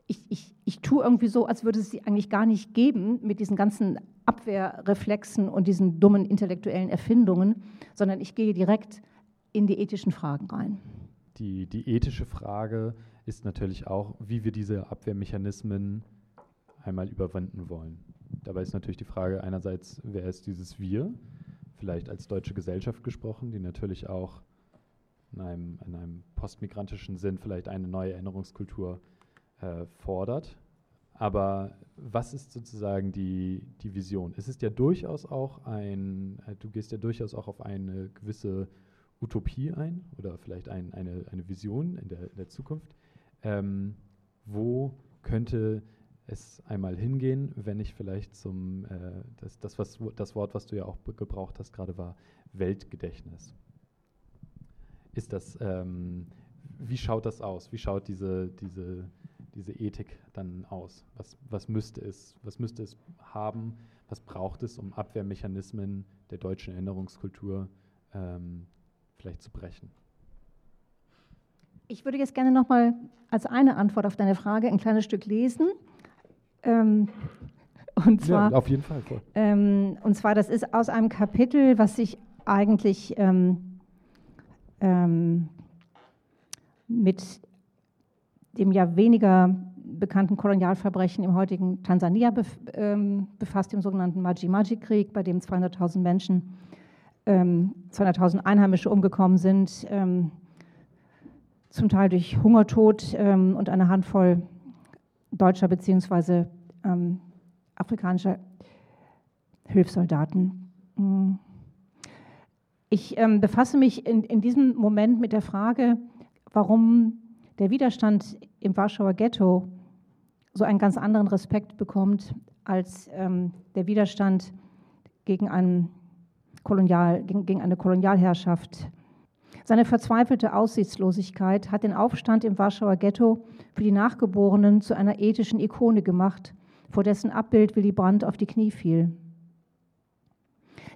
Ich, ich, ich tue irgendwie so, als würde es sie eigentlich gar nicht geben mit diesen ganzen Abwehrreflexen und diesen dummen intellektuellen Erfindungen, sondern ich gehe direkt in die ethischen Fragen rein. Die, die ethische Frage ist natürlich auch, wie wir diese Abwehrmechanismen einmal überwinden wollen. Dabei ist natürlich die Frage einerseits, wer ist dieses Wir? Vielleicht als deutsche Gesellschaft gesprochen, die natürlich auch in einem, in einem postmigrantischen Sinn vielleicht eine neue Erinnerungskultur äh, fordert. Aber was ist sozusagen die, die Vision? Es ist ja durchaus auch ein, äh, du gehst ja durchaus auch auf eine gewisse Utopie ein oder vielleicht ein, eine, eine Vision in der, in der Zukunft. Ähm, wo könnte es einmal hingehen, wenn ich vielleicht zum, äh, das, das, was, das Wort, was du ja auch gebraucht hast, gerade war Weltgedächtnis. Ist das, ähm, wie schaut das aus? Wie schaut diese, diese, diese Ethik dann aus? Was, was, müsste es, was müsste es haben? Was braucht es, um Abwehrmechanismen der deutschen Erinnerungskultur ähm, vielleicht zu brechen? Ich würde jetzt gerne noch mal als eine Antwort auf deine Frage ein kleines Stück lesen. Ähm, und zwar, ja, auf jeden Fall. Ähm, und zwar, das ist aus einem Kapitel, was sich eigentlich ähm, ähm, mit dem ja weniger bekannten Kolonialverbrechen im heutigen Tansania bef ähm, befasst, dem sogenannten Maji-Maji-Krieg, bei dem 200.000 Menschen, 200.000 ähm, Einheimische umgekommen sind, zum Teil durch Hungertod und eine Handvoll deutscher bzw. Ähm, afrikanischer Hilfssoldaten. Mm. Ich ähm, befasse mich in, in diesem Moment mit der Frage, warum der Widerstand im Warschauer Ghetto so einen ganz anderen Respekt bekommt als ähm, der Widerstand gegen, einen Kolonial, gegen, eine Kolonialherrschaft seine verzweifelte Aussichtslosigkeit hat den Aufstand im Warschauer Ghetto für die Nachgeborenen zu einer ethischen Ikone gemacht, vor dessen Abbild Willy Brandt auf die Knie fiel.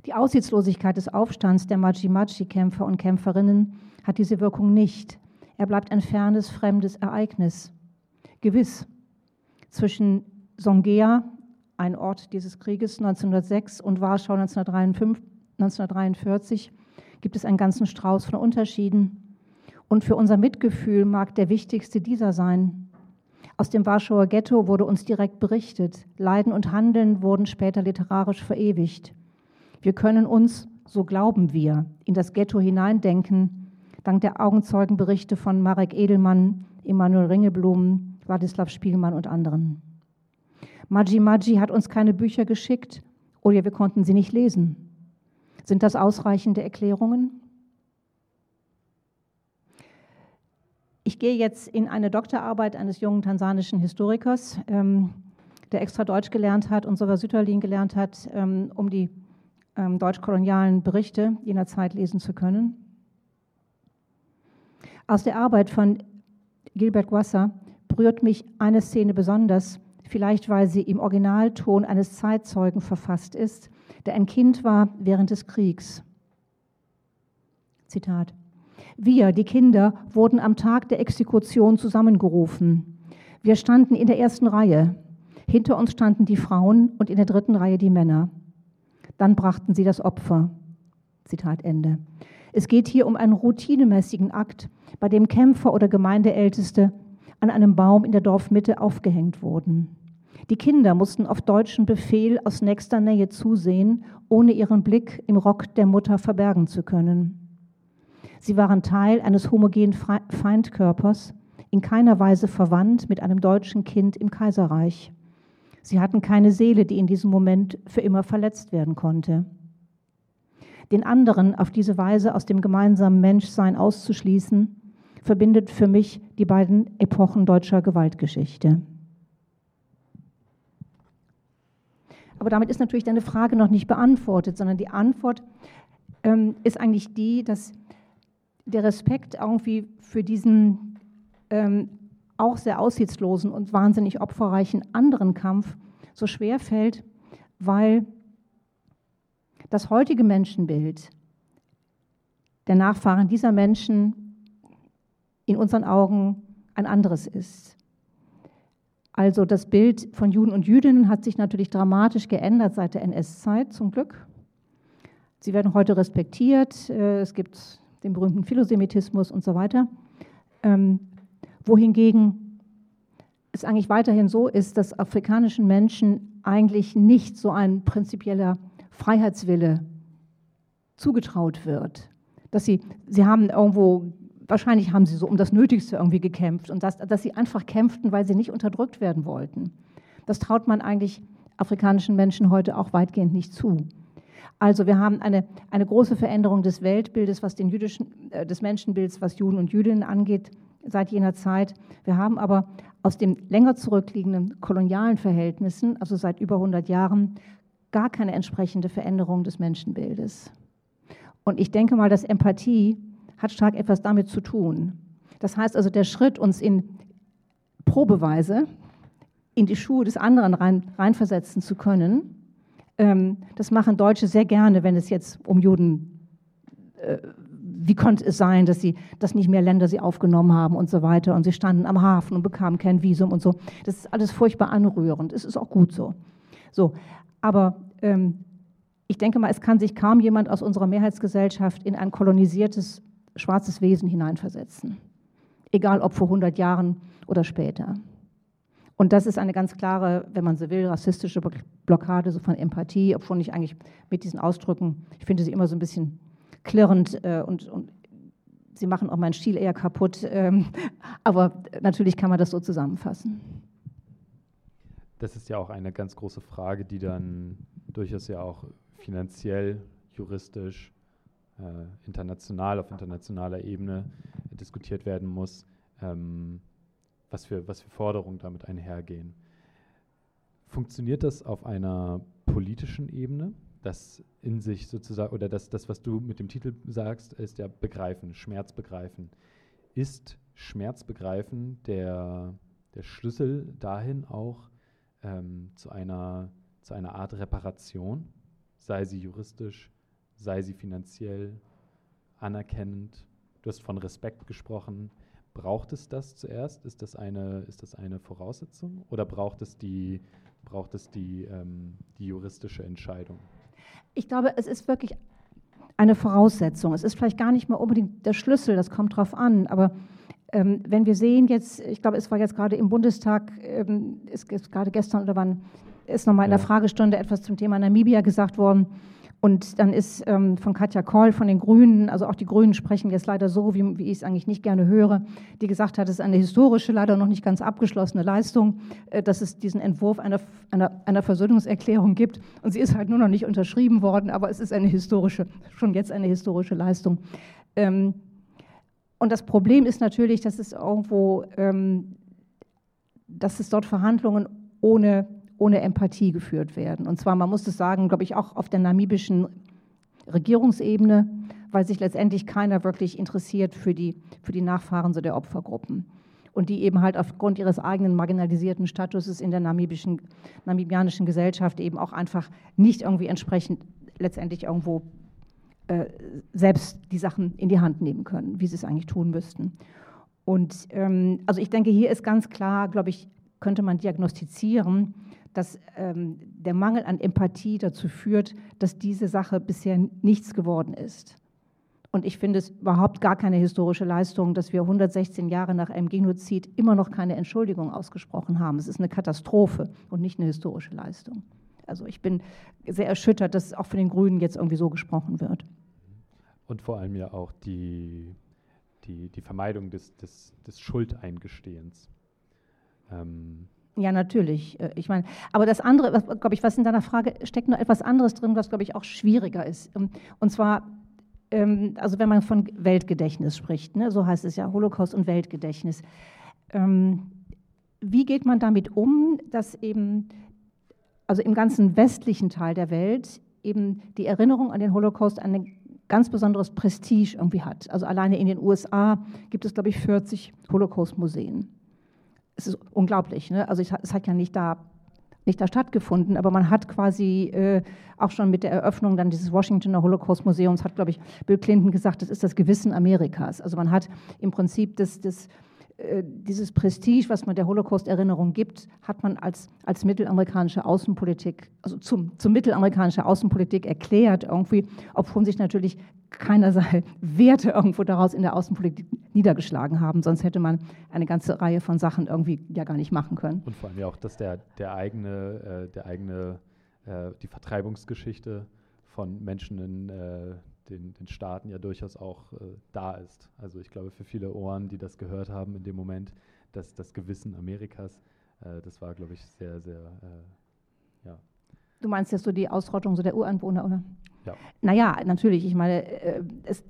Die Aussichtslosigkeit des Aufstands der Maji-Maji-Kämpfer und Kämpferinnen hat diese Wirkung nicht. Er bleibt ein fernes, fremdes Ereignis. Gewiss, zwischen Songea, ein Ort dieses Krieges 1906, und Warschau 1943 gibt es einen ganzen Strauß von Unterschieden. Und für unser Mitgefühl mag der wichtigste dieser sein. Aus dem Warschauer Ghetto wurde uns direkt berichtet. Leiden und Handeln wurden später literarisch verewigt. Wir können uns, so glauben wir, in das Ghetto hineindenken, dank der Augenzeugenberichte von Marek Edelmann, Emanuel Ringelblum, Wladislav Spielmann und anderen. Maji Maji hat uns keine Bücher geschickt oder wir konnten sie nicht lesen. Sind das ausreichende Erklärungen? Ich gehe jetzt in eine Doktorarbeit eines jungen tansanischen Historikers, ähm, der extra Deutsch gelernt hat und sogar Sütterlin gelernt hat, ähm, um die ähm, deutsch-kolonialen Berichte jener Zeit lesen zu können. Aus der Arbeit von Gilbert Guassa berührt mich eine Szene besonders, vielleicht weil sie im Originalton eines Zeitzeugen verfasst ist, der ein Kind war während des Kriegs. Zitat. Wir, die Kinder, wurden am Tag der Exekution zusammengerufen. Wir standen in der ersten Reihe. Hinter uns standen die Frauen und in der dritten Reihe die Männer. Dann brachten sie das Opfer. Zitat Ende. Es geht hier um einen routinemäßigen Akt, bei dem Kämpfer oder Gemeindeälteste an einem Baum in der Dorfmitte aufgehängt wurden. Die Kinder mussten auf deutschen Befehl aus nächster Nähe zusehen, ohne ihren Blick im Rock der Mutter verbergen zu können. Sie waren Teil eines homogenen Feindkörpers, in keiner Weise verwandt mit einem deutschen Kind im Kaiserreich. Sie hatten keine Seele, die in diesem Moment für immer verletzt werden konnte. Den anderen auf diese Weise aus dem gemeinsamen Menschsein auszuschließen, verbindet für mich die beiden Epochen deutscher Gewaltgeschichte. Aber damit ist natürlich deine Frage noch nicht beantwortet, sondern die Antwort ähm, ist eigentlich die, dass der Respekt irgendwie für diesen ähm, auch sehr aussichtslosen und wahnsinnig opferreichen anderen Kampf so schwer fällt, weil das heutige Menschenbild der Nachfahren dieser Menschen in unseren Augen ein anderes ist. Also das Bild von Juden und Jüdinnen hat sich natürlich dramatisch geändert seit der NS-Zeit, zum Glück. Sie werden heute respektiert, äh, es gibt den berühmten Philosemitismus und so weiter. Ähm, wohingegen es eigentlich weiterhin so ist, dass afrikanischen Menschen eigentlich nicht so ein prinzipieller Freiheitswille zugetraut wird. Dass sie, sie haben irgendwo, wahrscheinlich haben sie so um das Nötigste irgendwie gekämpft und dass, dass sie einfach kämpften, weil sie nicht unterdrückt werden wollten. Das traut man eigentlich afrikanischen Menschen heute auch weitgehend nicht zu. Also wir haben eine, eine große Veränderung des Weltbildes, was den jüdischen, äh, des Menschenbilds, was Juden und Jüdinnen angeht, seit jener Zeit. Wir haben aber aus den länger zurückliegenden kolonialen Verhältnissen, also seit über 100 Jahren, gar keine entsprechende Veränderung des Menschenbildes. Und ich denke mal, dass Empathie hat stark etwas damit zu tun. Das heißt also, der Schritt, uns in Probeweise in die Schuhe des anderen rein, reinversetzen zu können, ähm, das machen Deutsche sehr gerne, wenn es jetzt um Juden, äh, wie konnte es sein, dass, sie, dass nicht mehr Länder sie aufgenommen haben und so weiter und sie standen am Hafen und bekamen kein Visum und so. Das ist alles furchtbar anrührend. Es ist auch gut so. So, aber ähm, ich denke mal, es kann sich kaum jemand aus unserer Mehrheitsgesellschaft in ein kolonisiertes schwarzes Wesen hineinversetzen. Egal ob vor 100 Jahren oder später. Und das ist eine ganz klare, wenn man so will, rassistische Blockade so von Empathie, obwohl ich eigentlich mit diesen Ausdrücken, ich finde sie immer so ein bisschen klirrend äh, und, und, sie machen auch meinen Stil eher kaputt. Ähm, [LAUGHS] aber natürlich kann man das so zusammenfassen. Das ist ja auch eine ganz große Frage, die dann durchaus ja auch finanziell, juristisch, äh, international, auf internationaler Ebene diskutiert werden muss, ähm, was, für, was für Forderungen damit einhergehen. Funktioniert das auf einer politischen Ebene? Das in sich sozusagen, oder das, das, was du mit dem Titel sagst, ist ja Begreifen, Schmerz begreifen. Ist Schmerz begreifen der, der Schlüssel dahin auch, ähm, zu, einer, zu einer Art Reparation, sei sie juristisch, sei sie finanziell, anerkennend. Du hast von Respekt gesprochen. Braucht es das zuerst? Ist das eine, ist das eine Voraussetzung oder braucht es die, braucht es die, ähm, die juristische Entscheidung? Ich glaube, es ist wirklich eine Voraussetzung. Es ist vielleicht gar nicht mal unbedingt der Schlüssel, das kommt drauf an, aber ähm, wenn wir sehen jetzt, ich glaube, es war jetzt gerade im Bundestag, ähm, ist, ist gerade gestern oder wann, ist nochmal in der Fragestunde etwas zum Thema Namibia gesagt worden. Und dann ist ähm, von Katja Koll von den Grünen, also auch die Grünen sprechen jetzt leider so, wie, wie ich es eigentlich nicht gerne höre, die gesagt hat, es ist eine historische, leider noch nicht ganz abgeschlossene Leistung, äh, dass es diesen Entwurf einer, einer, einer Versöhnungserklärung gibt. Und sie ist halt nur noch nicht unterschrieben worden, aber es ist eine historische, schon jetzt eine historische Leistung. Ähm, und das Problem ist natürlich, dass es irgendwo, ähm, dass es dort Verhandlungen ohne, ohne Empathie geführt werden. Und zwar, man muss es sagen, glaube ich, auch auf der namibischen Regierungsebene, weil sich letztendlich keiner wirklich interessiert für die, für die Nachfahren so der Opfergruppen. Und die eben halt aufgrund ihres eigenen marginalisierten Statuses in der namibischen, namibianischen Gesellschaft eben auch einfach nicht irgendwie entsprechend letztendlich irgendwo äh, selbst die Sachen in die Hand nehmen können, wie sie es eigentlich tun müssten. Und ähm, also ich denke, hier ist ganz klar, glaube ich, könnte man diagnostizieren, dass ähm, der Mangel an Empathie dazu führt, dass diese Sache bisher nichts geworden ist. Und ich finde es überhaupt gar keine historische Leistung, dass wir 116 Jahre nach einem Genozid immer noch keine Entschuldigung ausgesprochen haben. Es ist eine Katastrophe und nicht eine historische Leistung. Also ich bin sehr erschüttert, dass auch von den Grünen jetzt irgendwie so gesprochen wird. Und vor allem ja auch die, die, die Vermeidung des, des, des Schuldeingestehens. Ähm ja, natürlich. Äh, ich meine, aber das andere, glaube ich, was in deiner Frage steckt, noch etwas anderes drin, was, glaube ich, auch schwieriger ist. Ähm, und zwar ähm, also wenn man von Weltgedächtnis spricht, ne, so heißt es ja, Holocaust und Weltgedächtnis. Ähm, wie geht man damit um, dass eben, also im ganzen westlichen Teil der Welt, eben die Erinnerung an den Holocaust ein ganz besonderes Prestige irgendwie hat. Also alleine in den USA gibt es, glaube ich, 40 Holocaust-Museen. Es ist unglaublich. Ne? Also es hat ja nicht da nicht da stattgefunden, aber man hat quasi äh, auch schon mit der Eröffnung dann dieses Washingtoner Holocaust Museums, hat, glaube ich, Bill Clinton gesagt, das ist das Gewissen Amerikas. Also man hat im Prinzip das, das dieses Prestige, was man der Holocaust-Erinnerung gibt, hat man als, als mittelamerikanische Außenpolitik, also zum, zum mittelamerikanische Außenpolitik erklärt irgendwie, obwohl sich natürlich keinerlei Werte irgendwo daraus in der Außenpolitik niedergeschlagen haben. Sonst hätte man eine ganze Reihe von Sachen irgendwie ja gar nicht machen können. Und vor allem ja auch, dass der, der eigene, äh, der eigene, äh, die Vertreibungsgeschichte von Menschen in äh, den, den Staaten ja durchaus auch äh, da ist. Also ich glaube, für viele Ohren, die das gehört haben in dem Moment, dass das Gewissen Amerikas, äh, das war, glaube ich, sehr, sehr, äh, ja. Du meinst jetzt so die Ausrottung so der Ureinwohner, oder? Ja. Naja, natürlich. Ich meine, äh, es,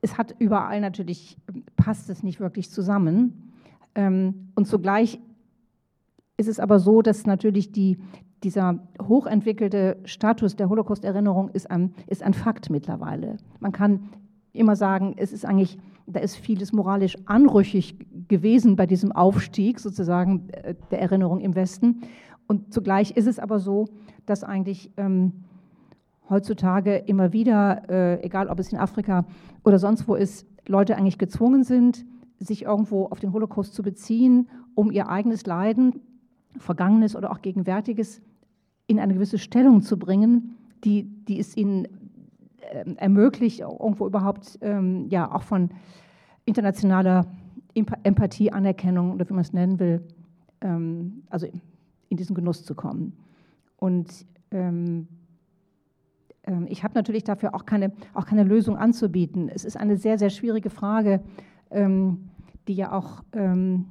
es hat überall natürlich, passt es nicht wirklich zusammen. Ähm, und zugleich ist es aber so, dass natürlich die, dieser hochentwickelte Status der Holocaust-Erinnerung ist ein, ist ein Fakt mittlerweile. Man kann immer sagen, es ist eigentlich, da ist vieles moralisch anrüchig gewesen bei diesem Aufstieg sozusagen äh, der Erinnerung im Westen. Und zugleich ist es aber so, dass eigentlich ähm, heutzutage immer wieder, äh, egal ob es in Afrika oder sonst wo ist, Leute eigentlich gezwungen sind, sich irgendwo auf den Holocaust zu beziehen, um ihr eigenes Leiden, Vergangenes oder auch Gegenwärtiges in eine gewisse Stellung zu bringen, die, die es ihnen äh, ermöglicht, irgendwo überhaupt ähm, ja auch von internationaler Empathie, Anerkennung oder wie man es nennen will, ähm, also in diesen Genuss zu kommen. Und ähm, ähm ich habe natürlich dafür auch keine, auch keine Lösung anzubieten. Es ist eine sehr, sehr schwierige Frage, ähm, die ja auch ähm,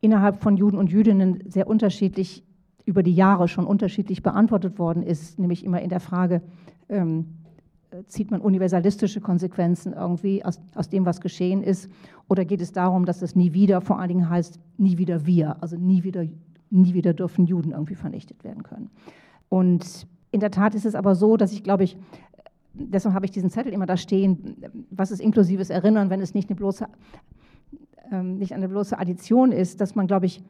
innerhalb von Juden und Jüdinnen sehr unterschiedlich über die Jahre schon unterschiedlich beantwortet worden ist, nämlich immer in der Frage, ähm, zieht man universalistische Konsequenzen irgendwie aus, aus dem, was geschehen ist, oder geht es darum, dass es nie wieder vor allen Dingen heißt, nie wieder wir, also nie wieder, nie wieder dürfen Juden irgendwie vernichtet werden können. Und in der Tat ist es aber so, dass ich glaube ich, deshalb habe ich diesen Zettel immer da stehen, was ist inklusives Erinnern, wenn es nicht eine bloße, ähm, nicht eine bloße Addition ist, dass man, glaube ich,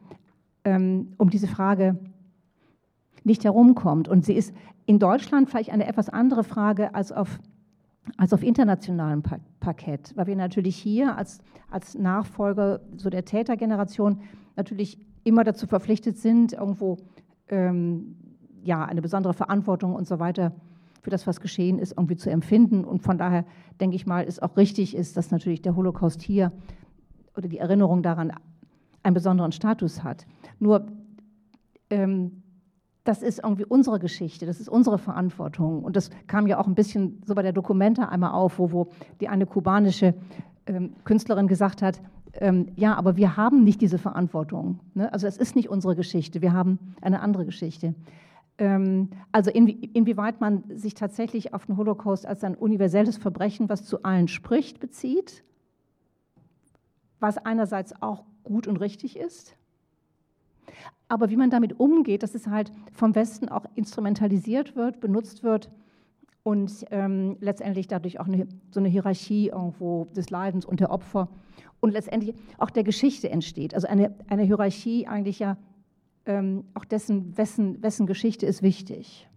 ähm, um diese Frage nicht herumkommt. Und sie ist in Deutschland vielleicht eine etwas andere Frage als auf, als auf internationalem Parkett, weil wir natürlich hier als, als Nachfolger so der Tätergeneration natürlich immer dazu verpflichtet sind, irgendwo ähm, ja, eine besondere Verantwortung und so weiter für das, was geschehen ist, irgendwie zu empfinden. Und von daher denke ich mal, es auch richtig ist, dass natürlich der Holocaust hier oder die Erinnerung daran einen besonderen Status hat. Nur ähm, das ist irgendwie unsere Geschichte, das ist unsere Verantwortung. Und das kam ja auch ein bisschen so bei der Dokumenta einmal auf, wo, wo die eine kubanische ähm, Künstlerin gesagt hat, ähm, ja, aber wir haben nicht diese Verantwortung. Ne? Also es ist nicht unsere Geschichte, wir haben eine andere Geschichte. Ähm, also inwie inwieweit man sich tatsächlich auf den Holocaust als ein universelles Verbrechen, was zu allen spricht, bezieht, was einerseits auch gut und richtig ist, aber wie man damit umgeht, dass es halt vom Westen auch instrumentalisiert wird, benutzt wird und ähm, letztendlich dadurch auch eine, so eine Hierarchie irgendwo des Leidens und der Opfer und letztendlich auch der Geschichte entsteht. Also eine, eine Hierarchie eigentlich ja ähm, auch dessen, wessen, wessen Geschichte ist wichtig.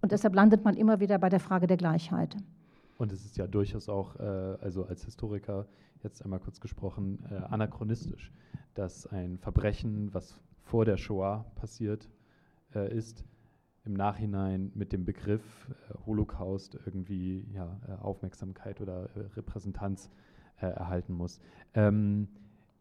Und deshalb landet man immer wieder bei der Frage der Gleichheit. Und es ist ja durchaus auch, äh, also als Historiker jetzt einmal kurz gesprochen, äh, anachronistisch, dass ein Verbrechen, was vor der Shoah passiert, äh, ist, im Nachhinein mit dem Begriff äh, Holocaust irgendwie ja, äh, Aufmerksamkeit oder äh, Repräsentanz erhalten muss. Ähm,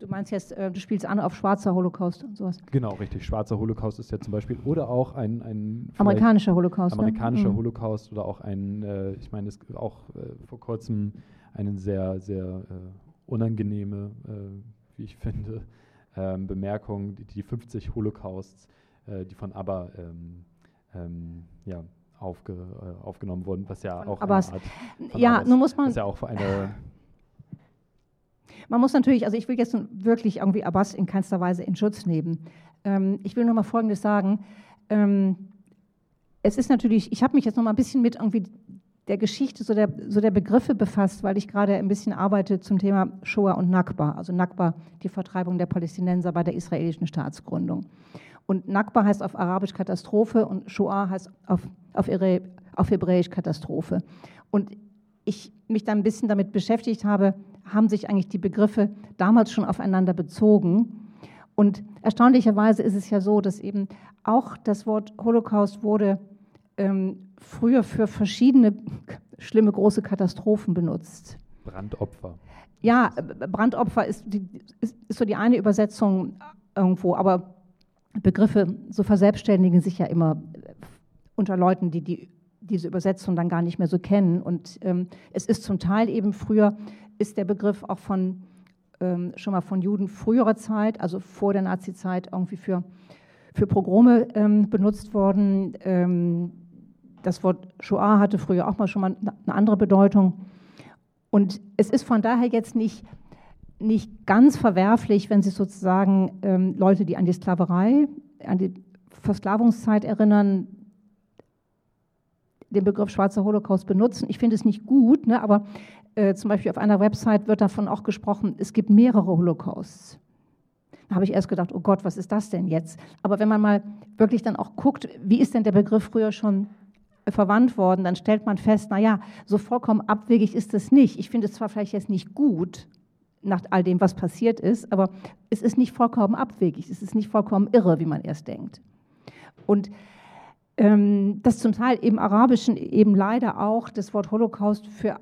du meinst jetzt, äh, du spielst an auf schwarzer Holocaust und sowas. Genau, richtig. Schwarzer Holocaust ist ja zum Beispiel, oder auch ein, ein amerikanischer Holocaust. Amerikanischer ne? Holocaust oder auch ein, äh, ich meine, es auch vor kurzem einen sehr, sehr unangenehme, wie ich [LAUGHS] finde, ähm, Bemerkung, die, die 50 Holocausts, die von ABBA ähm, ähm, ja, aufge, äh, aufgenommen wurden, was ja auch Aber ja, Abbas, nun muss man ja auch eine [LAUGHS] man muss natürlich, also ich will jetzt wirklich irgendwie Abbas in keinster Weise in Schutz nehmen. Ähm, ich will noch mal Folgendes sagen. Ähm, es ist natürlich, ich habe mich jetzt noch mal ein bisschen mit irgendwie der Geschichte, so der, so der Begriffe befasst, weil ich gerade ein bisschen arbeite zum Thema Shoah und Nakba, also Nakba, die Vertreibung der Palästinenser bei der israelischen Staatsgründung. Und Nakba heißt auf Arabisch Katastrophe und Shoah heißt auf, auf, auf Hebräisch Katastrophe. Und ich mich dann ein bisschen damit beschäftigt habe, haben sich eigentlich die Begriffe damals schon aufeinander bezogen. Und erstaunlicherweise ist es ja so, dass eben auch das Wort Holocaust wurde ähm, früher für verschiedene [LAUGHS] schlimme große Katastrophen benutzt. Brandopfer. Ja, Brandopfer ist, die, ist, ist so die eine Übersetzung irgendwo, aber Begriffe so verselbstständigen sich ja immer unter Leuten, die, die diese Übersetzung dann gar nicht mehr so kennen. Und ähm, es ist zum Teil eben früher, ist der Begriff auch von ähm, schon mal von Juden früherer Zeit, also vor der Nazizeit, irgendwie für, für Pogrome ähm, benutzt worden. Ähm, das Wort Shoah hatte früher auch mal schon mal eine andere Bedeutung. Und es ist von daher jetzt nicht nicht ganz verwerflich, wenn Sie sozusagen ähm, Leute, die an die Sklaverei, an die Versklavungszeit erinnern, den Begriff schwarzer Holocaust benutzen. Ich finde es nicht gut, ne, aber äh, zum Beispiel auf einer Website wird davon auch gesprochen, es gibt mehrere Holocausts. Da habe ich erst gedacht, oh Gott, was ist das denn jetzt? Aber wenn man mal wirklich dann auch guckt, wie ist denn der Begriff früher schon verwandt worden, dann stellt man fest, naja, so vollkommen abwegig ist es nicht. Ich finde es zwar vielleicht jetzt nicht gut, nach all dem, was passiert ist. Aber es ist nicht vollkommen abwegig, es ist nicht vollkommen irre, wie man erst denkt. Und ähm, dass zum Teil im Arabischen eben leider auch das Wort Holocaust für,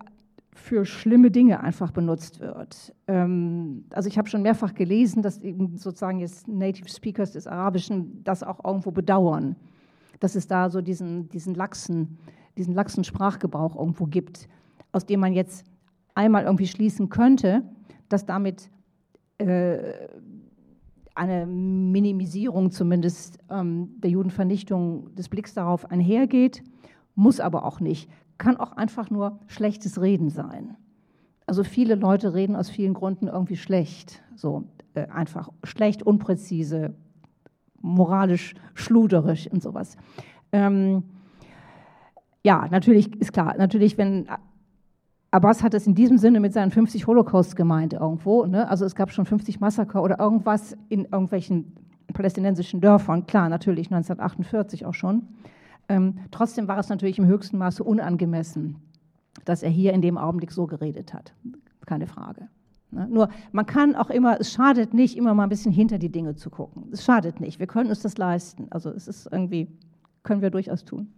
für schlimme Dinge einfach benutzt wird. Ähm, also ich habe schon mehrfach gelesen, dass eben sozusagen jetzt Native Speakers des Arabischen das auch irgendwo bedauern, dass es da so diesen, diesen laxen, diesen laxen Sprachgebrauch irgendwo gibt, aus dem man jetzt einmal irgendwie schließen könnte, dass damit äh, eine Minimisierung zumindest ähm, der Judenvernichtung des Blicks darauf einhergeht, muss aber auch nicht. Kann auch einfach nur schlechtes Reden sein. Also viele Leute reden aus vielen Gründen irgendwie schlecht, so äh, einfach schlecht, unpräzise, moralisch schluderisch und sowas. Ähm, ja, natürlich ist klar, natürlich, wenn Abbas hat es in diesem Sinne mit seinen 50 Holocausts gemeint irgendwo. Ne? Also es gab schon 50 Massaker oder irgendwas in irgendwelchen palästinensischen Dörfern. Klar, natürlich 1948 auch schon. Ähm, trotzdem war es natürlich im höchsten Maße unangemessen, dass er hier in dem Augenblick so geredet hat. Keine Frage. Ne? Nur man kann auch immer, es schadet nicht, immer mal ein bisschen hinter die Dinge zu gucken. Es schadet nicht. Wir können uns das leisten. Also es ist irgendwie, können wir durchaus tun.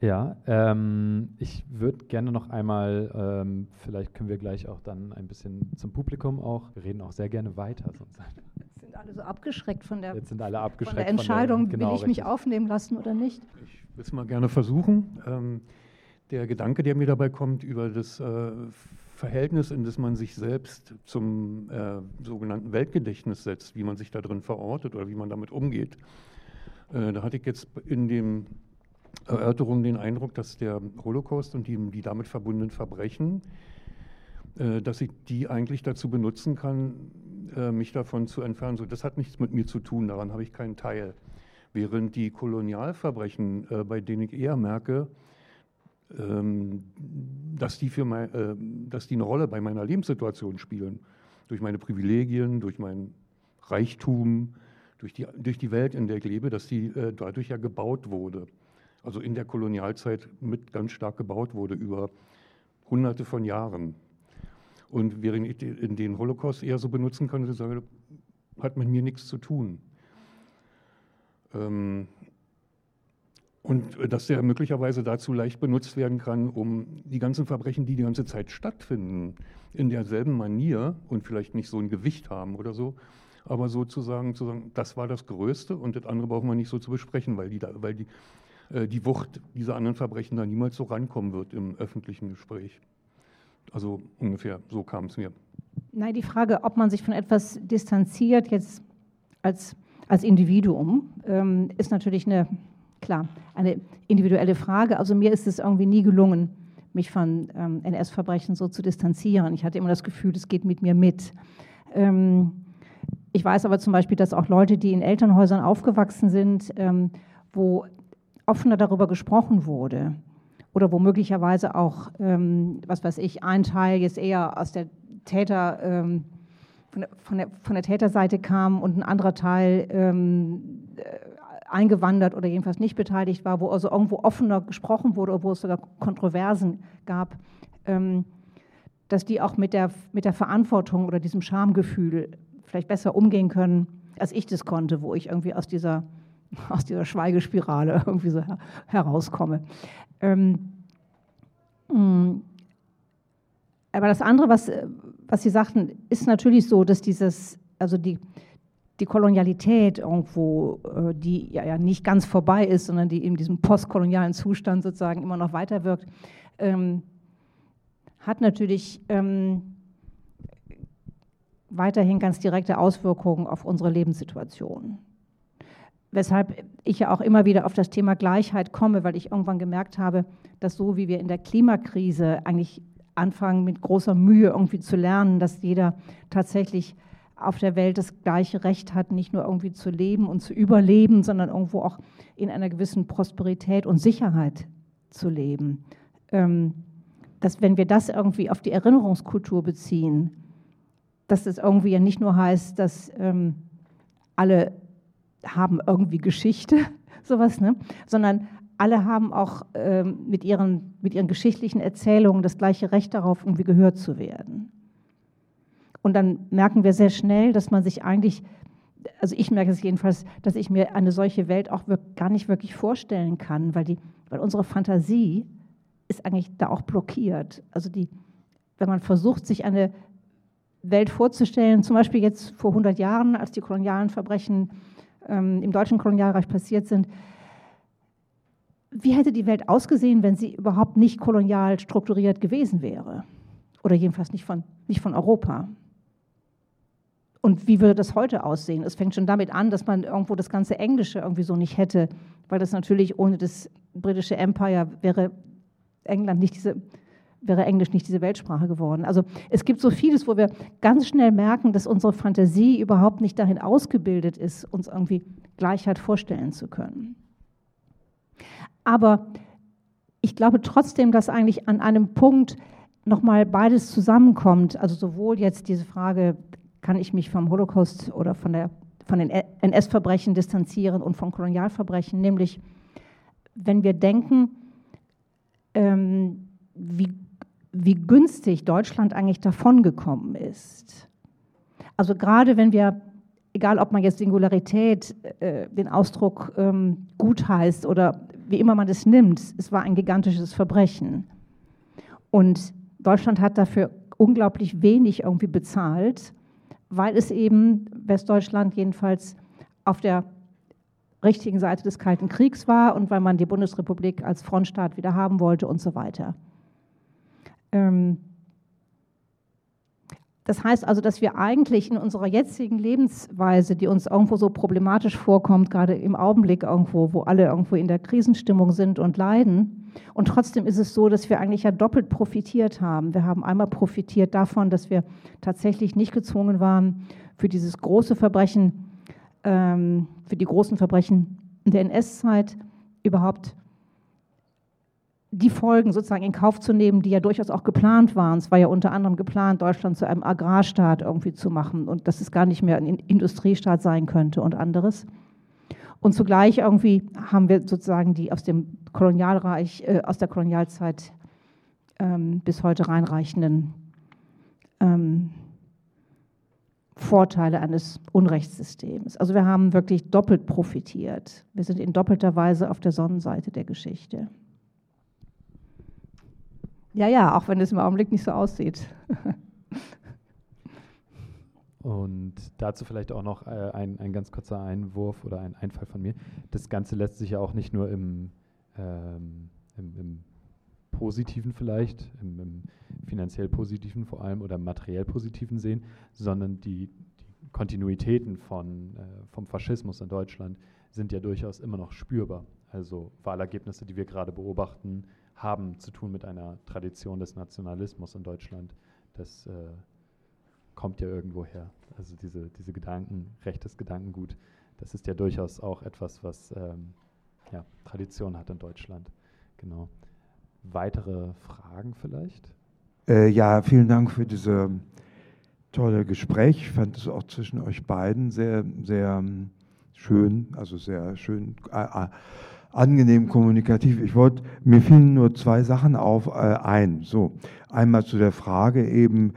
Ja, ähm, ich würde gerne noch einmal, ähm, vielleicht können wir gleich auch dann ein bisschen zum Publikum auch, wir reden auch sehr gerne weiter. Sonst sind alle so abgeschreckt von der, Jetzt sind alle abgeschreckt von der Entscheidung, von der, genau, will ich mich aufnehmen lassen oder nicht? Ich will es mal gerne versuchen. Ähm, der Gedanke, der mir dabei kommt, über das äh, Verhältnis, in das man sich selbst zum äh, sogenannten Weltgedächtnis setzt, wie man sich da drin verortet oder wie man damit umgeht. Äh, da hatte ich jetzt in dem Erörterung den Eindruck, dass der Holocaust und die, die damit verbundenen Verbrechen, äh, dass ich die eigentlich dazu benutzen kann, mich davon zu entfernen. So, das hat nichts mit mir zu tun, daran habe ich keinen Teil. Während die Kolonialverbrechen, äh, bei denen ich eher merke, ähm, dass, die für mein, äh, dass die eine Rolle bei meiner Lebenssituation spielen, durch meine Privilegien, durch mein Reichtum, durch die, durch die Welt, in der ich lebe, dass die äh, dadurch ja gebaut wurde also in der Kolonialzeit mit ganz stark gebaut wurde über hunderte von Jahren. Und während ich den Holocaust eher so benutzen könnte, sage, hat mit mir nichts zu tun. Ähm, und dass der möglicherweise dazu leicht benutzt werden kann, um die ganzen Verbrechen, die die ganze Zeit stattfinden, in derselben Manier und vielleicht nicht so ein Gewicht haben oder so, aber sozusagen zu sagen, das war das Größte und das andere brauchen wir nicht so zu besprechen, weil die, weil die, äh, die Wucht dieser anderen Verbrechen da niemals so rankommen wird im öffentlichen Gespräch. Also ungefähr so kam es mir. Nein, die Frage, ob man sich von etwas distanziert, jetzt als, als Individuum, ähm, ist natürlich eine klar, eine individuelle Frage. Also mir ist es irgendwie nie gelungen, mich von ähm, NS-Verbrechen so zu distanzieren. Ich hatte immer das Gefühl, es geht mit mir mit. Ähm, ich weiß aber zum Beispiel, dass auch Leute, die in Elternhäusern aufgewachsen sind, ähm, wo offener darüber gesprochen wurde oder wo möglicherweise auch, ähm, was weiß ich, ein Teil jetzt eher aus der Täter, ähm, von der, von, der, von, der, Täterseite kam und ein anderer Teil ähm, eingewandert oder jedenfalls nicht beteiligt war, wo also irgendwo offener gesprochen wurde, obwohl es sogar Kontroversen gab, ähm, dass die auch mit der, mit der Verantwortung oder diesem Schamgefühl vielleicht besser umgehen können, als ich das konnte, wo ich irgendwie aus dieser, [LAUGHS] aus dieser Schweigespirale [LAUGHS] irgendwie so herauskomme. Ähm, mm, aber das andere, was, was Sie sagten, ist natürlich so, dass dieses, also die, die Kolonialität irgendwo, äh, die ja, nicht ganz vorbei ist, sondern die in diesem postkolonialen Zustand sozusagen immer noch weiterwirkt, ähm, hat natürlich ähm, weiterhin ganz direkte Auswirkungen auf unsere Lebenssituation. Weshalb ich ja auch immer wieder auf das Thema Gleichheit komme, weil ich irgendwann gemerkt habe, dass so wie wir in der Klimakrise eigentlich anfangen, mit großer Mühe irgendwie zu lernen, dass jeder tatsächlich auf der Welt das gleiche Recht hat, nicht nur irgendwie zu leben und zu überleben, sondern irgendwo auch in einer gewissen Prosperität und Sicherheit zu leben. Ähm, dass wenn wir das irgendwie auf die Erinnerungskultur beziehen, dass das irgendwie ja nicht nur heißt, dass ähm, alle haben irgendwie Geschichte, [LAUGHS] sowas, ne? sondern alle haben auch ähm, mit, ihren, mit ihren geschichtlichen Erzählungen das gleiche Recht darauf, irgendwie gehört zu werden. Und dann merken wir sehr schnell, dass man sich eigentlich, also ich merke es jedenfalls, dass ich mir eine solche Welt auch gar nicht wirklich vorstellen kann, weil, die, weil unsere Fantasie ist eigentlich da auch blockiert. Also die, wenn man versucht, sich eine Welt vorzustellen, zum Beispiel jetzt vor 100 Jahren, als die kolonialen Verbrechen ähm, im deutschen Kolonialreich passiert sind, wie hätte die Welt ausgesehen, wenn sie überhaupt nicht kolonial strukturiert gewesen wäre? Oder jedenfalls nicht von, nicht von Europa. Und wie würde das heute aussehen? Es fängt schon damit an, dass man irgendwo das ganze Englische irgendwie so nicht hätte, weil das natürlich ohne das britische Empire wäre England nicht diese, wäre Englisch nicht diese Weltsprache geworden. Also es gibt so vieles, wo wir ganz schnell merken, dass unsere Fantasie überhaupt nicht dahin ausgebildet ist, uns irgendwie Gleichheit vorstellen zu können. Aber ich glaube trotzdem, dass eigentlich an einem Punkt nochmal beides zusammenkommt. Also sowohl jetzt diese Frage kann ich mich vom Holocaust oder von, der, von den NS-Verbrechen distanzieren und von Kolonialverbrechen, nämlich wenn wir denken, ähm, wie, wie günstig Deutschland eigentlich davongekommen ist. Also gerade wenn wir, egal ob man jetzt Singularität, äh, den Ausdruck ähm, gut heißt oder wie immer man es nimmt, es war ein gigantisches Verbrechen. Und Deutschland hat dafür unglaublich wenig irgendwie bezahlt weil es eben Westdeutschland jedenfalls auf der richtigen Seite des Kalten Kriegs war und weil man die Bundesrepublik als Frontstaat wieder haben wollte und so weiter. Ähm, das heißt also, dass wir eigentlich in unserer jetzigen Lebensweise, die uns irgendwo so problematisch vorkommt, gerade im Augenblick irgendwo, wo alle irgendwo in der Krisenstimmung sind und leiden, und trotzdem ist es so, dass wir eigentlich ja doppelt profitiert haben. Wir haben einmal profitiert davon, dass wir tatsächlich nicht gezwungen waren, für dieses große Verbrechen, ähm, für die großen Verbrechen der NS-Zeit überhaupt die Folgen sozusagen in Kauf zu nehmen, die ja durchaus auch geplant waren. Es war ja unter anderem geplant, Deutschland zu einem Agrarstaat irgendwie zu machen und dass es gar nicht mehr ein Industriestaat sein könnte und anderes. Und zugleich irgendwie haben wir sozusagen die aus dem Kolonialreich, äh, aus der Kolonialzeit ähm, bis heute reinreichenden ähm, Vorteile eines Unrechtssystems. Also wir haben wirklich doppelt profitiert. Wir sind in doppelter Weise auf der Sonnenseite der Geschichte. Ja, ja, auch wenn es im Augenblick nicht so aussieht. [LAUGHS] Und dazu vielleicht auch noch äh, ein, ein ganz kurzer Einwurf oder ein Einfall von mir. Das Ganze lässt sich ja auch nicht nur im, ähm, im, im Positiven vielleicht, im, im, finanziell Positiven vor allem oder materiell Positiven sehen, sondern die, die Kontinuitäten von, äh, vom Faschismus in Deutschland sind ja durchaus immer noch spürbar. Also Wahlergebnisse, die wir gerade beobachten, haben zu tun mit einer Tradition des Nationalismus in Deutschland. Das äh, kommt ja irgendwo her. Also diese, diese Gedanken, rechtes Gedankengut, das ist ja durchaus auch etwas, was ähm, ja, Tradition hat in Deutschland. Genau. Weitere Fragen vielleicht? Äh, ja, vielen Dank für dieses tolle Gespräch. Ich fand es auch zwischen euch beiden sehr, sehr ähm, schön, also sehr schön, äh, angenehm kommunikativ. Ich wollte, mir fielen nur zwei Sachen auf äh, ein. So, einmal zu der Frage eben,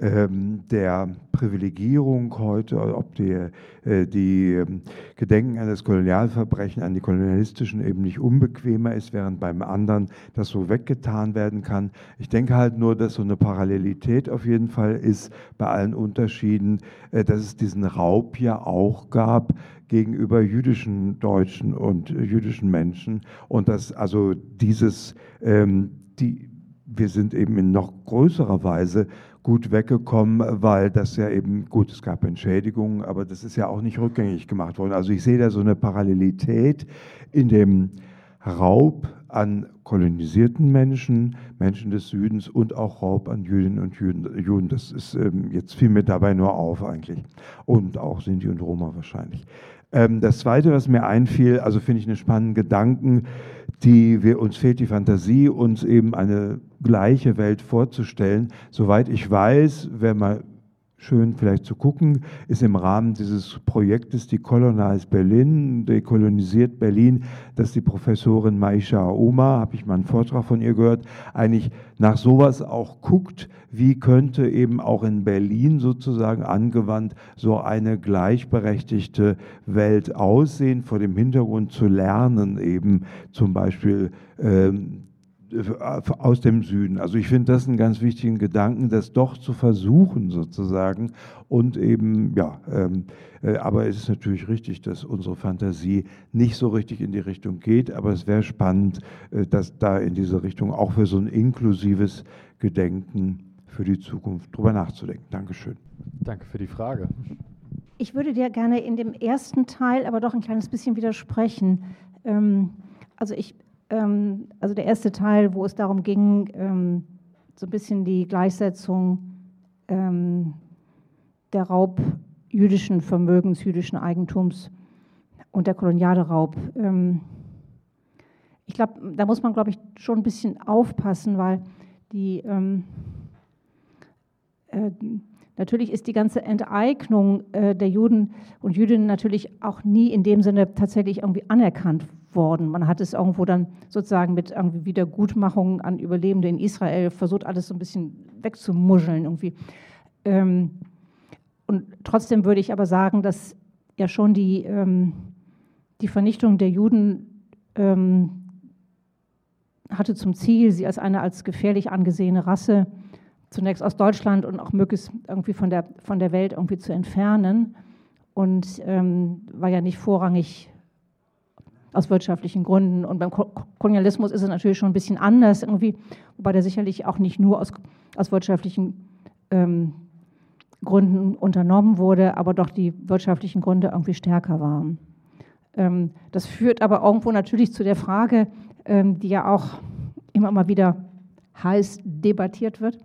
der Privilegierung heute, ob die, äh, die ähm, Gedenken an das Kolonialverbrechen, an die kolonialistischen eben nicht unbequemer ist, während beim anderen das so weggetan werden kann. Ich denke halt nur, dass so eine Parallelität auf jeden Fall ist bei allen Unterschieden, äh, dass es diesen Raub ja auch gab gegenüber jüdischen Deutschen und jüdischen Menschen und dass also dieses, ähm, die, wir sind eben in noch größerer Weise gut weggekommen, weil das ja eben, gut, es gab Entschädigungen, aber das ist ja auch nicht rückgängig gemacht worden. Also ich sehe da so eine Parallelität in dem Raub an kolonisierten Menschen, Menschen des Südens und auch Raub an Jüdinnen und Juden. Das ist ähm, jetzt fiel mir dabei nur auf eigentlich. Und auch Sinti und Roma wahrscheinlich. Ähm, das Zweite, was mir einfiel, also finde ich einen spannenden Gedanken, die wir, uns fehlt die Fantasie, uns eben eine gleiche Welt vorzustellen. Soweit ich weiß, wenn man schön vielleicht zu gucken, ist im Rahmen dieses Projektes die Colonize Berlin, dekolonisiert Berlin, dass die Professorin Maisha Oma, habe ich mal einen Vortrag von ihr gehört, eigentlich nach sowas auch guckt, wie könnte eben auch in Berlin sozusagen angewandt so eine gleichberechtigte Welt aussehen, vor dem Hintergrund zu lernen eben zum Beispiel ähm, aus dem Süden. Also ich finde das einen ganz wichtigen Gedanken, das doch zu versuchen sozusagen und eben, ja, ähm, äh, aber es ist natürlich richtig, dass unsere Fantasie nicht so richtig in die Richtung geht, aber es wäre spannend, äh, dass da in diese Richtung auch für so ein inklusives Gedenken für die Zukunft drüber nachzudenken. Dankeschön. Danke für die Frage. Ich würde dir gerne in dem ersten Teil aber doch ein kleines bisschen widersprechen. Ähm, also ich also der erste Teil, wo es darum ging, ähm, so ein bisschen die Gleichsetzung ähm, der Raub jüdischen Vermögens, jüdischen Eigentums und der koloniale Raub. Ähm, ich glaube, da muss man, glaube ich, schon ein bisschen aufpassen, weil die ähm, äh, Natürlich ist die ganze Enteignung äh, der Juden und Jüdinnen natürlich auch nie in dem Sinne tatsächlich irgendwie anerkannt worden. Man hat es irgendwo dann sozusagen mit irgendwie Wiedergutmachung an Überlebende in Israel versucht, alles so ein bisschen wegzumuscheln irgendwie. Ähm, und trotzdem würde ich aber sagen, dass ja schon die, ähm, die Vernichtung der Juden ähm, hatte zum Ziel, sie als eine als gefährlich angesehene Rasse zunächst aus Deutschland und auch möglichst irgendwie von der, von der Welt irgendwie zu entfernen. Und ähm, war ja nicht vorrangig aus wirtschaftlichen Gründen. Und beim Kolonialismus ist es natürlich schon ein bisschen anders irgendwie, wobei der sicherlich auch nicht nur aus, aus wirtschaftlichen ähm, Gründen unternommen wurde, aber doch die wirtschaftlichen Gründe irgendwie stärker waren. Ähm, das führt aber irgendwo natürlich zu der Frage, ähm, die ja auch immer mal wieder heiß debattiert wird,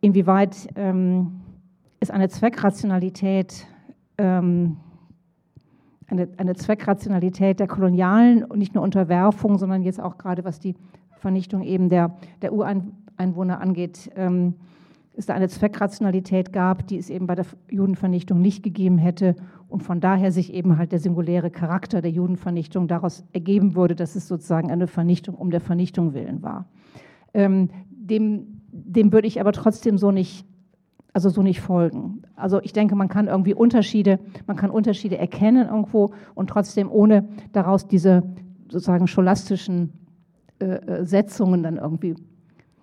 inwieweit ähm, ist eine Zweckrationalität ähm, eine, eine Zweckrationalität der kolonialen und nicht nur Unterwerfung, sondern jetzt auch gerade was die Vernichtung eben der, der Ureinwohner angeht, ähm, es da eine Zweckrationalität gab, die es eben bei der Judenvernichtung nicht gegeben hätte und von daher sich eben halt der singuläre Charakter der Judenvernichtung daraus ergeben würde, dass es sozusagen eine Vernichtung um der Vernichtung willen war. Ähm, dem, dem würde ich aber trotzdem so nicht also so nicht folgen. Also ich denke, man kann irgendwie Unterschiede, man kann Unterschiede erkennen irgendwo und trotzdem ohne daraus diese sozusagen scholastischen äh, äh, Setzungen dann irgendwie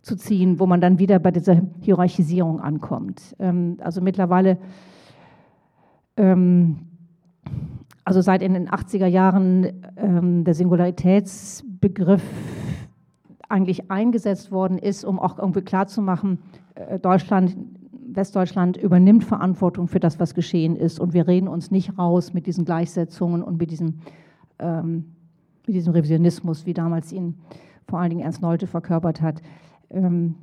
zu ziehen, wo man dann wieder bei dieser Hierarchisierung ankommt. Ähm, also mittlerweile, ähm, also seit in den 80er Jahren ähm, der Singularitätsbegriff eigentlich eingesetzt worden ist, um auch irgendwie klarzumachen, äh, Deutschland, Westdeutschland übernimmt Verantwortung für das, was geschehen ist und wir reden uns nicht raus mit diesen Gleichsetzungen und mit diesem, ähm, mit diesem Revisionismus, wie damals ihn vor allen Dingen Ernst Nolte verkörpert hat. Ähm,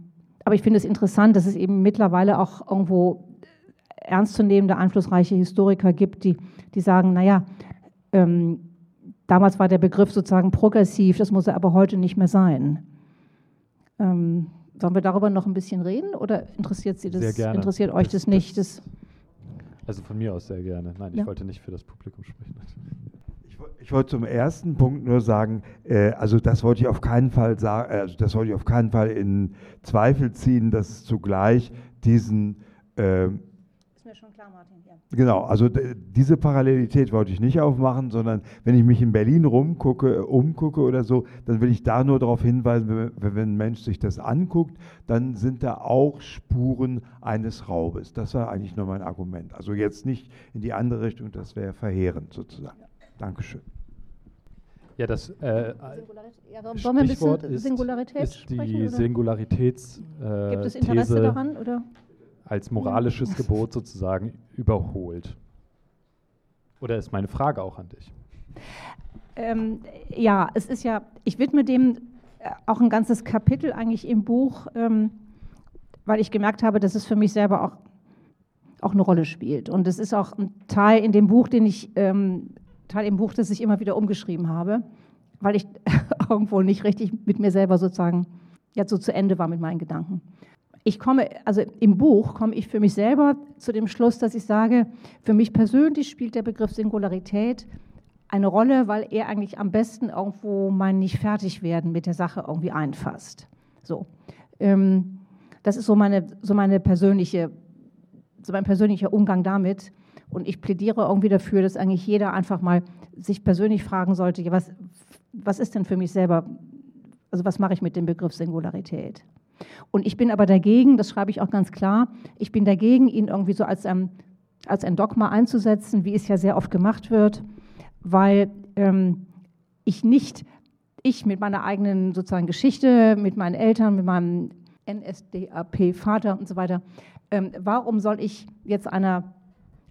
aber ich finde es interessant, dass es eben mittlerweile auch irgendwo ernstzunehmende, einflussreiche Historiker gibt, die, die sagen, naja, ähm, damals war der Begriff sozusagen progressiv, das muss er aber heute nicht mehr sein. Ähm, sollen wir darüber noch ein bisschen reden oder interessiert Sie das? Sehr gerne. Interessiert euch das, das nicht? Das also von mir aus sehr gerne. Nein, ich ja. wollte nicht für das Publikum sprechen. Ich wollte zum ersten Punkt nur sagen, äh, also das wollte ich auf keinen Fall sagen, äh, also das wollte ich auf keinen Fall in Zweifel ziehen, dass es zugleich diesen äh, schon klar, Martin. Ja. Genau, also diese Parallelität wollte ich nicht aufmachen, sondern wenn ich mich in Berlin rumgucke, umgucke oder so, dann will ich da nur darauf hinweisen, wenn, wenn ein Mensch sich das anguckt, dann sind da auch Spuren eines Raubes. Das war eigentlich nur mein Argument. Also jetzt nicht in die andere Richtung, das wäre verheerend sozusagen. Ja. Dankeschön. Ja, das äh, ja, wollen wir ein bisschen Singularität ist sprechen, die Singularitäts äh, Gibt es Interesse These daran? Oder? Als moralisches ja. Gebot sozusagen überholt. Oder ist meine Frage auch an dich? Ähm, ja, es ist ja, ich widme dem äh, auch ein ganzes Kapitel eigentlich im Buch, ähm, weil ich gemerkt habe, dass es für mich selber auch, auch eine Rolle spielt. Und es ist auch ein Teil in dem Buch, den ich ähm, Teil im Buch, das ich immer wieder umgeschrieben habe, weil ich [LAUGHS] irgendwo nicht richtig mit mir selber sozusagen jetzt so zu Ende war mit meinen Gedanken. Ich komme, also im Buch komme ich für mich selber zu dem Schluss, dass ich sage, für mich persönlich spielt der Begriff Singularität eine Rolle, weil er eigentlich am besten irgendwo mein nicht fertig werden mit der Sache irgendwie einfasst. So, ähm, das ist so meine, so meine persönliche, so mein persönlicher Umgang damit. Und ich plädiere irgendwie dafür, dass eigentlich jeder einfach mal sich persönlich fragen sollte, was, was ist denn für mich selber, also was mache ich mit dem Begriff Singularität? Und ich bin aber dagegen, das schreibe ich auch ganz klar, ich bin dagegen, ihn irgendwie so als ein, als ein Dogma einzusetzen, wie es ja sehr oft gemacht wird, weil ähm, ich nicht, ich mit meiner eigenen sozusagen Geschichte, mit meinen Eltern, mit meinem NSDAP-Vater und so weiter, ähm, warum soll ich jetzt einer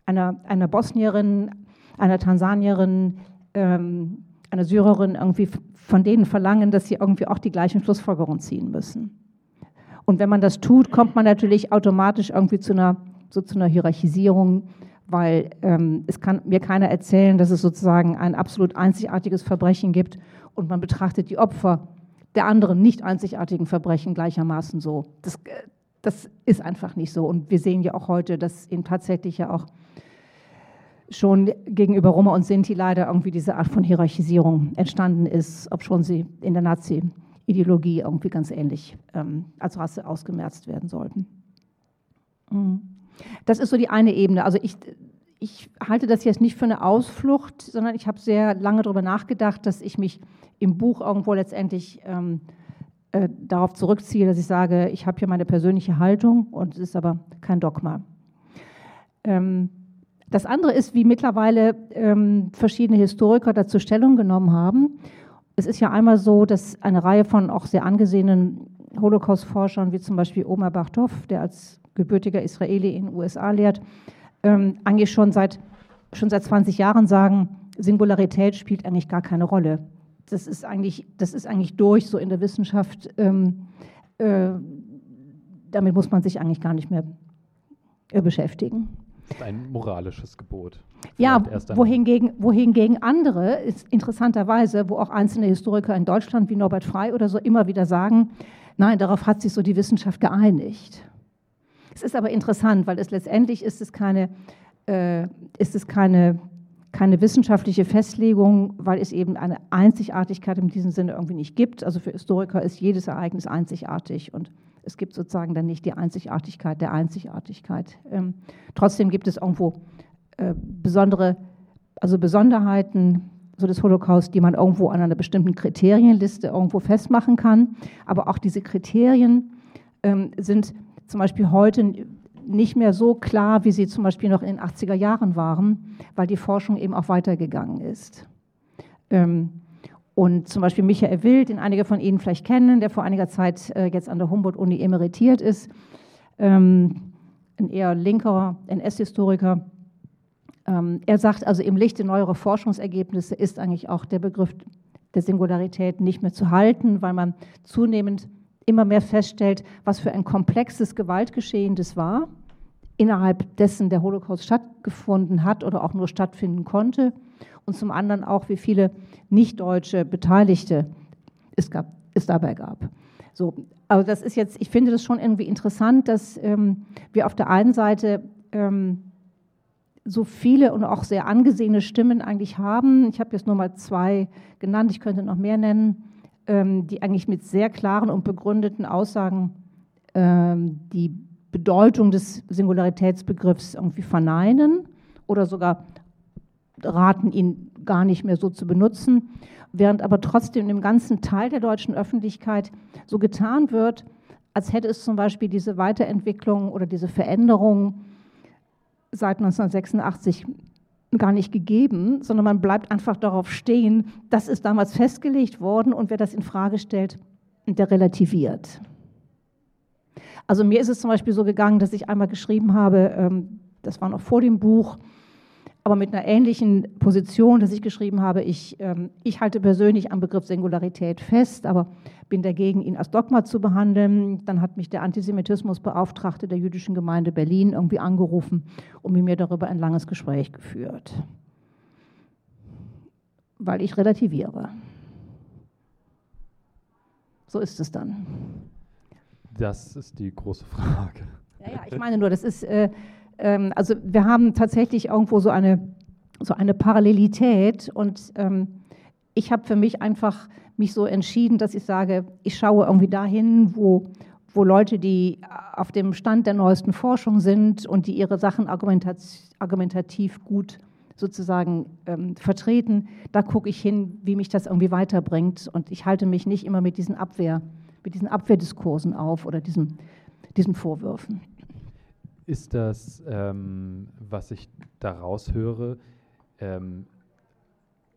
einer, einer Bosnierin, einer Tansanierin, ähm, einer Syrerin irgendwie von denen verlangen, dass sie irgendwie auch die gleichen Schlussfolgerungen ziehen müssen. Und wenn man das tut, kommt man natürlich automatisch irgendwie zu einer, so zu einer Hierarchisierung, weil ähm, es kann mir keiner erzählen, dass es sozusagen ein absolut einzigartiges Verbrechen gibt und man betrachtet die Opfer der anderen nicht einzigartigen Verbrechen gleichermaßen so. Das, äh, das ist einfach nicht so. Und wir sehen ja auch heute, dass eben tatsächlich ja auch schon gegenüber Roma und Sinti leider irgendwie diese Art von Hierarchisierung entstanden ist, ob schon sie in der Nazi-Ideologie irgendwie ganz ähnlich ähm, als Rasse ausgemerzt werden sollten. Mhm. Das ist so die eine Ebene. Also ich, ich halte das jetzt nicht für eine Ausflucht, sondern ich habe sehr lange darüber nachgedacht, dass ich mich im Buch irgendwo letztendlich ähm, äh, darauf zurückziehe, dass ich sage, ich habe hier meine persönliche Haltung und es ist aber kein Dogma. Ähm, das andere ist, wie mittlerweile ähm, verschiedene Historiker dazu Stellung genommen haben. Es ist ja einmal so, dass eine Reihe von auch sehr angesehenen Holocaust-Forschern, wie zum Beispiel Omar Bartov, der als gebürtiger Israeli in den USA lehrt, ähm, eigentlich schon seit, schon seit 20 Jahren sagen, Singularität spielt eigentlich gar keine Rolle. Das ist eigentlich, das ist eigentlich durch, so in der Wissenschaft. Ähm, äh, damit muss man sich eigentlich gar nicht mehr äh, beschäftigen. Das ist ein moralisches Gebot. Ja, wohingegen, wohingegen andere, ist interessanterweise, wo auch einzelne Historiker in Deutschland wie Norbert Frey oder so immer wieder sagen, nein, darauf hat sich so die Wissenschaft geeinigt. Es ist aber interessant, weil es letztendlich ist es keine, äh, ist es keine, keine wissenschaftliche Festlegung, weil es eben eine Einzigartigkeit in diesem Sinne irgendwie nicht gibt. Also für Historiker ist jedes Ereignis einzigartig und es gibt sozusagen dann nicht die Einzigartigkeit der Einzigartigkeit. Ähm, trotzdem gibt es irgendwo äh, besondere, also Besonderheiten so des Holocaust, die man irgendwo an einer bestimmten Kriterienliste irgendwo festmachen kann. Aber auch diese Kriterien ähm, sind zum Beispiel heute nicht mehr so klar, wie sie zum Beispiel noch in den 80er Jahren waren, weil die Forschung eben auch weitergegangen ist. Ähm, und zum Beispiel Michael Wild, den einige von Ihnen vielleicht kennen, der vor einiger Zeit äh, jetzt an der Humboldt-Uni emeritiert ist, ähm, ein eher linker NS-Historiker. Ähm, er sagt also, im Lichte neuerer Forschungsergebnisse ist eigentlich auch der Begriff der Singularität nicht mehr zu halten, weil man zunehmend immer mehr feststellt, was für ein komplexes Gewaltgeschehen das war, innerhalb dessen der Holocaust stattgefunden hat oder auch nur stattfinden konnte. Und zum anderen auch, wie viele nicht-deutsche Beteiligte es, gab, es dabei gab. So, aber das ist jetzt, ich finde das schon irgendwie interessant, dass ähm, wir auf der einen Seite ähm, so viele und auch sehr angesehene Stimmen eigentlich haben. Ich habe jetzt nur mal zwei genannt, ich könnte noch mehr nennen die eigentlich mit sehr klaren und begründeten Aussagen ähm, die Bedeutung des Singularitätsbegriffs irgendwie verneinen oder sogar raten, ihn gar nicht mehr so zu benutzen, während aber trotzdem im ganzen Teil der deutschen Öffentlichkeit so getan wird, als hätte es zum Beispiel diese Weiterentwicklung oder diese Veränderung seit 1986 gar nicht gegeben, sondern man bleibt einfach darauf stehen, das ist damals festgelegt worden und wer das in Frage stellt, der relativiert. Also mir ist es zum Beispiel so gegangen, dass ich einmal geschrieben habe, ähm, das war noch vor dem Buch, aber mit einer ähnlichen Position, dass ich geschrieben habe, ich, ähm, ich halte persönlich am Begriff Singularität fest, aber bin dagegen, ihn als Dogma zu behandeln. Dann hat mich der Antisemitismusbeauftragte der jüdischen Gemeinde Berlin irgendwie angerufen und mit mir darüber ein langes Gespräch geführt, weil ich relativiere. So ist es dann. Das ist die große Frage. Ja, ja, ich meine nur, das ist, äh, ähm, also wir haben tatsächlich irgendwo so eine, so eine Parallelität und ähm, ich habe für mich einfach mich so entschieden, dass ich sage, ich schaue irgendwie dahin, wo, wo Leute, die auf dem Stand der neuesten Forschung sind und die ihre Sachen argumentativ gut sozusagen ähm, vertreten, da gucke ich hin, wie mich das irgendwie weiterbringt. Und ich halte mich nicht immer mit diesen Abwehr, mit diesen Abwehrdiskursen auf oder diesen, diesen Vorwürfen. Ist das, ähm, was ich daraus höre, ähm,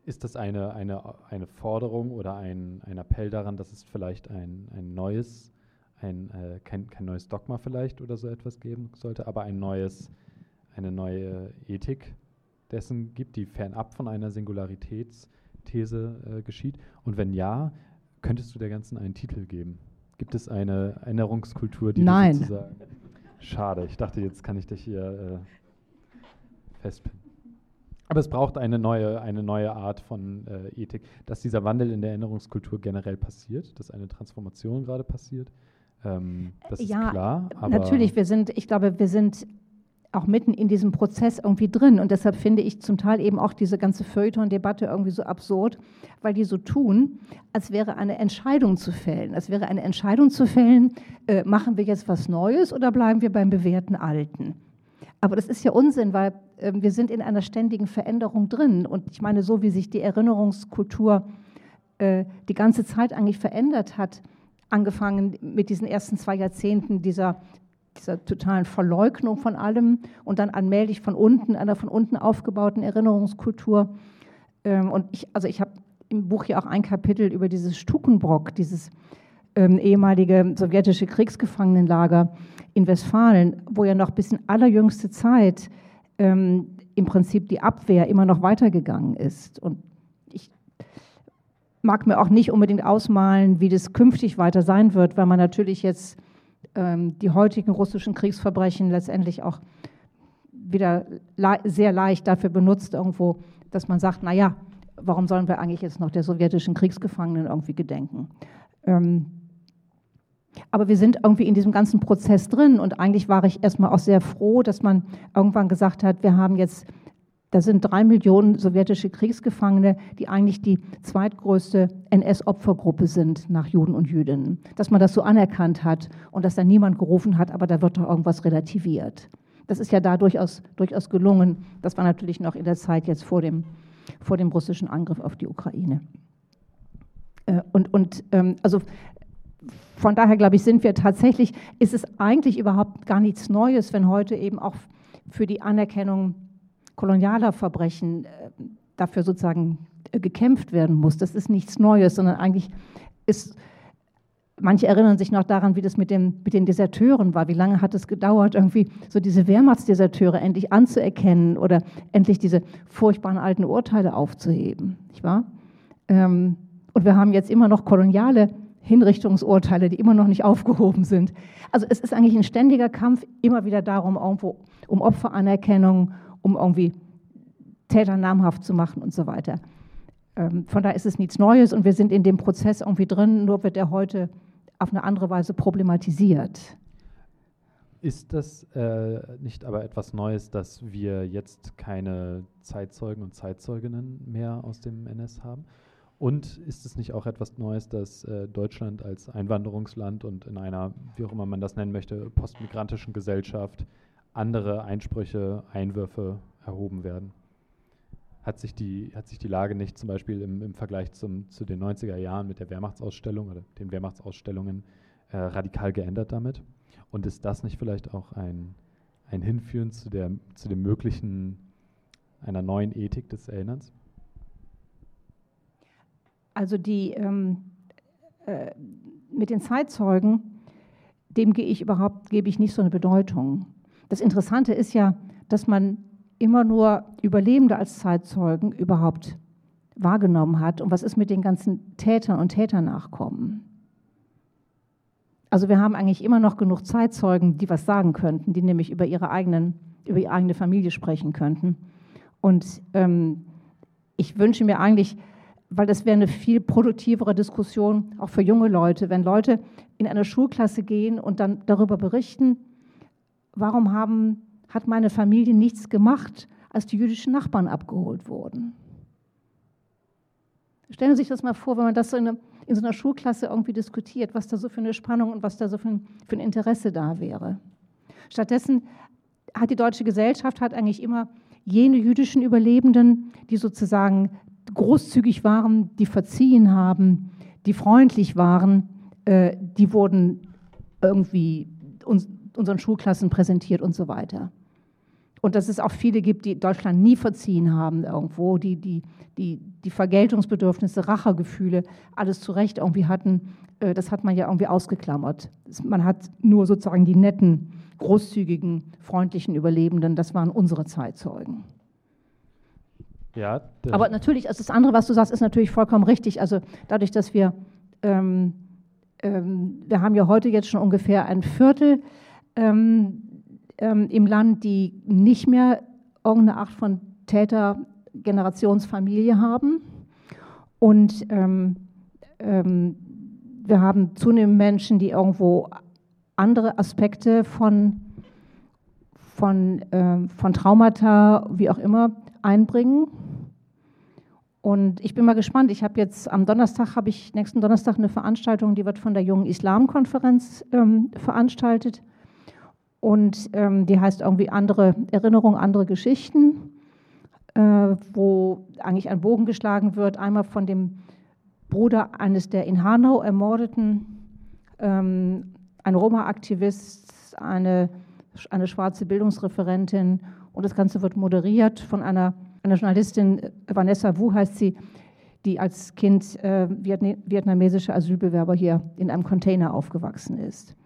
ist das eine, eine, eine Forderung oder ein, ein Appell daran, dass es vielleicht ein, ein neues, ein, äh, kein, kein neues Dogma vielleicht oder so etwas geben sollte, aber ein neues, eine neue Ethik dessen gibt, die fernab von einer Singularitätsthese äh, geschieht? Und wenn ja, könntest du der ganzen einen Titel geben? Gibt es eine Erinnerungskultur, die Nein. sozusagen Schade, ich dachte, jetzt kann ich dich hier äh, festpinnen. Aber es braucht eine neue, eine neue Art von äh, Ethik, dass dieser Wandel in der Erinnerungskultur generell passiert, dass eine Transformation gerade passiert. Ähm, das ja, ist klar. natürlich, wir sind, ich glaube, wir sind auch mitten in diesem Prozess irgendwie drin. Und deshalb finde ich zum Teil eben auch diese ganze Feuilleton-Debatte irgendwie so absurd, weil die so tun, als wäre eine Entscheidung zu fällen. Als wäre eine Entscheidung zu fällen, äh, machen wir jetzt was Neues oder bleiben wir beim bewährten Alten? Aber das ist ja Unsinn, weil äh, wir sind in einer ständigen Veränderung drin. Und ich meine, so wie sich die Erinnerungskultur äh, die ganze Zeit eigentlich verändert hat, angefangen mit diesen ersten zwei Jahrzehnten dieser dieser totalen Verleugnung von allem und dann allmählich von unten, einer von unten aufgebauten Erinnerungskultur. Ähm, und ich, also ich habe im Buch ja auch ein Kapitel über dieses Stukenbrock, dieses ähm, ehemalige sowjetische Kriegsgefangenenlager in Westfalen, wo ja noch bis in allerjüngste Zeit ähm, im Prinzip die Abwehr immer noch weitergegangen ist. Und ich mag mir auch nicht unbedingt ausmalen, wie das künftig weiter sein wird, weil man natürlich jetzt ähm, die heutigen russischen Kriegsverbrechen letztendlich auch wieder le sehr leicht dafür benutzt, irgendwo, dass man sagt, naja, warum sollen wir eigentlich jetzt noch der sowjetischen Kriegsgefangenen irgendwie gedenken? Ähm, aber wir sind irgendwie in diesem ganzen Prozess drin und eigentlich war ich erstmal auch sehr froh, dass man irgendwann gesagt hat, wir haben jetzt Da sind drei Millionen sowjetische Kriegsgefangene, die eigentlich die zweitgrößte NS-Opfergruppe sind nach Juden und Jüdinnen. Dass man das so anerkannt hat und dass da niemand gerufen hat, aber da wird doch irgendwas relativiert. Das ist ja da durchaus, durchaus gelungen. Das war natürlich noch in der Zeit jetzt vor dem, vor dem russischen Angriff auf die Ukraine. Äh, und, und ähm, also von daher glaube ich, sind wir tatsächlich, ist es eigentlich überhaupt gar nichts Neues, wenn heute eben auch für die Anerkennung kolonialer Verbrechen äh, dafür sozusagen äh, gekämpft werden muss. Das ist nichts Neues, sondern eigentlich ist, manche erinnern sich noch daran, wie das mit, dem, mit den Deserteuren war. Wie lange hat es gedauert, irgendwie so diese Wehrmachtsdeserteure endlich anzuerkennen oder endlich diese furchtbaren alten Urteile aufzuheben, nicht wahr? Ähm, und wir haben jetzt immer noch koloniale Hinrichtungsurteile, die immer noch nicht [LAUGHS] aufgehoben sind. Also es ist eigentlich ein ständiger Kampf immer wieder darum, irgendwo um Opferanerkennung, um irgendwie Täter namhaft zu machen und so weiter. Ähm, von daher ist es nichts Neues und wir sind in dem Prozess irgendwie drin, nur wird er heute auf eine andere Weise problematisiert. Ist das äh, nicht aber etwas Neues, dass wir jetzt keine Zeitzeugen und Zeitzeuginnen mehr aus dem NS haben? Und ist es nicht auch etwas Neues, dass äh, Deutschland als Einwanderungsland und in einer, wie auch immer man das nennen möchte, postmigrantischen Gesellschaft andere Einsprüche, Einwürfe erhoben werden. Hat sich die, hat sich die Lage nicht zum Beispiel im, im Vergleich zum, zu den 90er Jahren mit der Wehrmachtsausstellung oder den Wehrmachtsausstellungen äh, radikal geändert damit? Und ist das nicht vielleicht auch ein, ein Hinführen zu, der, zu dem möglichen einer neuen Ethik des Erinnerns? Also die ähm, äh, mit den Zeitzeugen, dem gehe ich überhaupt, gebe ich nicht so eine Bedeutung. Das Interessante ist ja, dass man immer nur Überlebende als Zeitzeugen überhaupt wahrgenommen hat. Und was ist mit den ganzen Tätern und Täternachkommen? Also wir haben eigentlich immer noch genug Zeitzeugen, die was sagen könnten, die nämlich über ihre, eigenen, über ihre eigene Familie sprechen könnten. Und ähm, ich wünsche mir eigentlich, weil das wäre eine viel produktivere Diskussion, auch für junge Leute, wenn Leute in eine Schulklasse gehen und dann darüber berichten, warum haben, hat meine Familie nichts gemacht, als die jüdischen Nachbarn abgeholt wurden? Stellen Sie sich das mal vor, wenn man das so in, eine, in so einer Schulklasse irgendwie diskutiert, was da so für eine Spannung und was da so für ein, für ein Interesse da wäre. Stattdessen hat die deutsche Gesellschaft hat eigentlich immer jene jüdischen Überlebenden, die sozusagen großzügig waren, die verziehen haben, die freundlich waren, äh, die wurden irgendwie uns, unseren Schulklassen präsentiert und so weiter. Und dass es auch viele gibt, die Deutschland nie verziehen haben irgendwo, die die, die, die Vergeltungsbedürfnisse, Rachegefühle, alles zu Recht irgendwie hatten, äh, das hat man ja irgendwie ausgeklammert. Man hat nur sozusagen die netten, großzügigen, freundlichen Überlebenden, das waren unsere Zeitzeugen. Ja, Aber natürlich, also das andere, was du sagst, ist natürlich vollkommen richtig. Also dadurch, dass wir, ähm, ähm, wir haben ja heute jetzt schon ungefähr ein Viertel ähm, ähm, im Land, die nicht mehr irgendeine Art von Täter-Generationsfamilie haben. Und ähm, ähm, wir haben zunehmend Menschen, die irgendwo andere Aspekte von, von, von Traumata, wie auch immer, einbringen. Und ich bin mal gespannt. Ich habe jetzt am Donnerstag, habe ich nächsten Donnerstag eine Veranstaltung, die wird von der Jungen Islamkonferenz ähm, veranstaltet. Und ähm, die heißt irgendwie andere Erinnerungen, andere Geschichten, äh, wo eigentlich ein Bogen geschlagen wird, einmal von dem Bruder eines der in Hanau ermordeten, ähm, ein Roma-Aktivist, eine, eine schwarze Bildungsreferentin und das Ganze wird moderiert von einer, einer Journalistin, Vanessa Wu heißt sie, die als Kind äh, vietnamesischer Asylbewerber hier in einem Container aufgewachsen ist.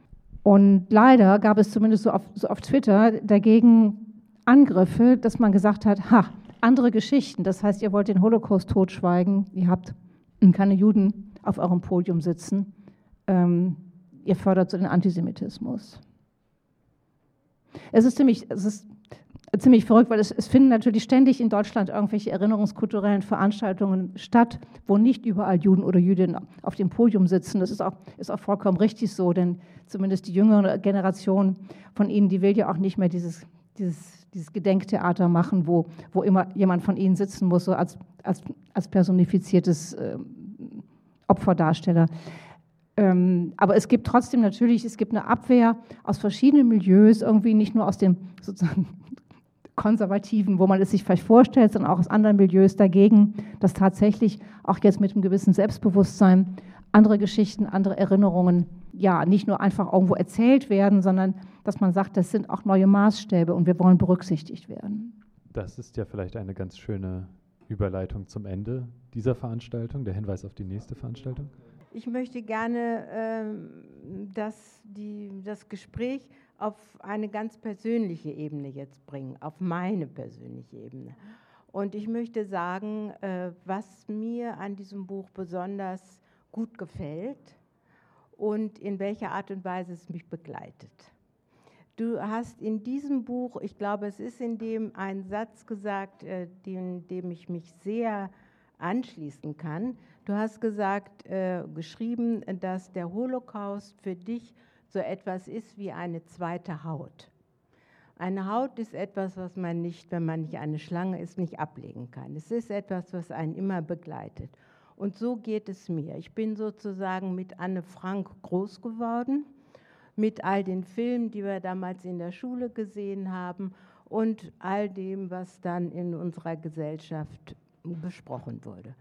Und leider gab es zumindest so auf, so auf Twitter dagegen Angriffe, dass man gesagt hat, ha, andere Geschichten. Das heißt, ihr wollt den Holocaust totschweigen, ihr habt keine Juden auf eurem Podium sitzen, ähm, ihr fördert so den Antisemitismus. Es ist ziemlich, es ist ziemlich verrückt, weil es, es, finden natürlich ständig in Deutschland irgendwelche erinnerungskulturellen Veranstaltungen statt, wo nicht überall Juden oder Jüdinnen auf dem Podium sitzen. Das ist auch, ist auch vollkommen richtig so, denn zumindest die jüngere Generation von ihnen, die will ja auch nicht mehr dieses, dieses, dieses Gedenktheater machen, wo, wo immer jemand von ihnen sitzen muss, so als, als, als personifiziertes äh, Opferdarsteller. Ähm, aber es gibt trotzdem natürlich, es gibt eine Abwehr aus verschiedenen Milieus, irgendwie nicht nur aus dem sozusagen konservativen, wo man es sich vielleicht vorstellt, sondern auch aus anderen Milieus dagegen, dass tatsächlich auch jetzt mit einem gewissen Selbstbewusstsein andere Geschichten, andere Erinnerungen ja nicht nur einfach irgendwo erzählt werden, sondern dass man sagt, das sind auch neue Maßstäbe und wir wollen berücksichtigt werden. Das ist ja vielleicht eine ganz schöne Überleitung zum Ende dieser Veranstaltung, der Hinweis auf die nächste Veranstaltung. Ich möchte gerne ähm, dass die, das Gespräch auf eine ganz persönliche Ebene jetzt bringen, auf meine persönliche Ebene. Und ich möchte sagen, äh, was mir an diesem Buch besonders gut gefällt und in welcher Art und Weise es mich begleitet. Du hast in diesem Buch, ich glaube, es ist in dem ein Satz gesagt, äh, dem, dem ich mich sehr anschließen kann. Du hast gesagt, äh, geschrieben, dass der Holocaust für dich so etwas ist wie eine zweite Haut. Eine Haut ist etwas, was man nicht, wenn man nicht eine Schlange ist, nicht ablegen kann. Es ist etwas, was einen immer begleitet. Und so geht es mir. Ich bin sozusagen mit Anne Frank groß geworden mit all den Filmen, die wir damals in der Schule gesehen haben und all dem, was dann in unserer Gesellschaft besprochen wurde.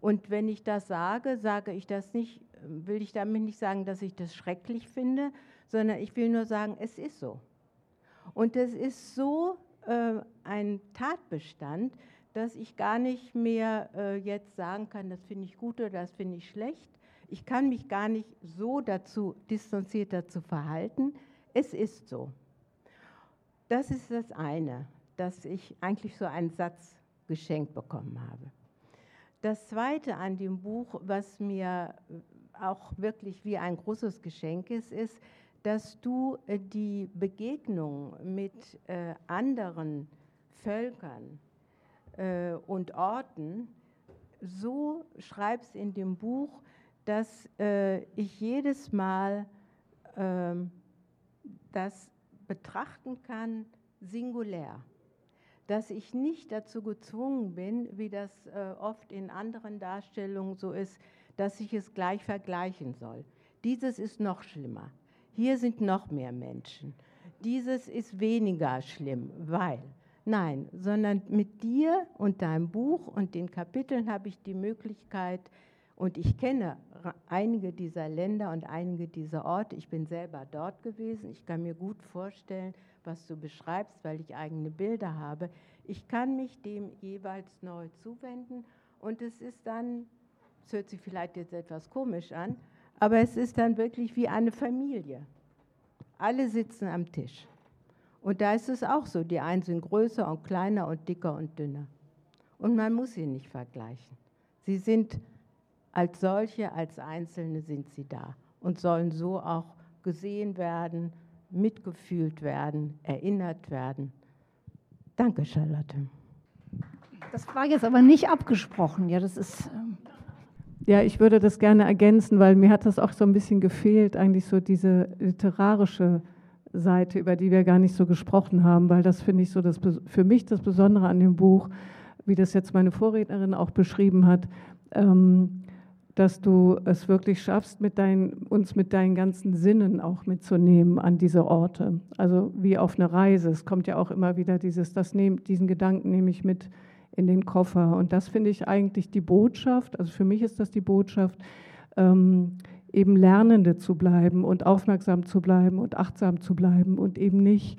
Und wenn ich das sage, sage ich das nicht, will ich damit nicht sagen, dass ich das schrecklich finde, sondern ich will nur sagen, es ist so. Und es ist so äh, ein Tatbestand, dass ich gar nicht mehr äh, jetzt sagen kann, das finde ich gut oder das finde ich schlecht, ich kann mich gar nicht so dazu distanziert dazu verhalten. Es ist so. Das ist das eine, dass ich eigentlich so einen Satz geschenkt bekommen habe. Das zweite an dem Buch, was mir auch wirklich wie ein großes Geschenk ist, ist, dass du äh, die Begegnung mit äh, anderen Völkern äh, und Orten so schreibst in dem Buch, dass ich jedes Mal äh, das betrachten kann singulär. Dass ich nicht dazu gezwungen bin, wie das oft in anderen Darstellungen so ist, dass ich es gleich vergleichen soll. Dieses ist noch schlimmer. Hier sind noch mehr Menschen. Dieses ist weniger schlimm, weil. Nein, sondern mit dir und deinem Buch und den Kapiteln habe ich die Möglichkeit, und ich kenne einige dieser Länder und einige dieser Orte. Ich bin selber dort gewesen. Ich kann mir gut vorstellen, was du beschreibst, weil ich eigene Bilder habe. Ich kann mich dem jeweils neu zuwenden und es ist dann, es hört sich vielleicht jetzt etwas komisch an, aber es ist dann wirklich wie eine Familie. Alle sitzen am Tisch. Und da ist es auch so, die einen sind größer und kleiner und dicker und dünner. Und man muss sie nicht vergleichen. Sie sind als solche, als Einzelne sind sie da und sollen so auch gesehen werden, mitgefühlt werden, erinnert werden. Danke, Charlotte. Das war jetzt aber nicht abgesprochen. Ja, das ist. Ähm ja, ich würde das gerne ergänzen, weil mir hat das auch so ein bisschen gefehlt, eigentlich so diese literarische Seite, über die wir gar nicht so gesprochen haben, weil das finde ich so das, für mich das Besondere an dem Buch, wie das jetzt meine Vorrednerin auch beschrieben hat. Ähm, dass du es wirklich schaffst, mit dein, uns mit deinen ganzen Sinnen auch mitzunehmen an diese Orte. Also wie auf eine Reise. Es kommt ja auch immer wieder dieses, das nehm, diesen Gedanken nehme ich mit in den Koffer. Und das finde ich eigentlich die Botschaft, also für mich ist das die Botschaft, ähm, eben Lernende zu bleiben und aufmerksam zu bleiben und achtsam zu bleiben und eben nicht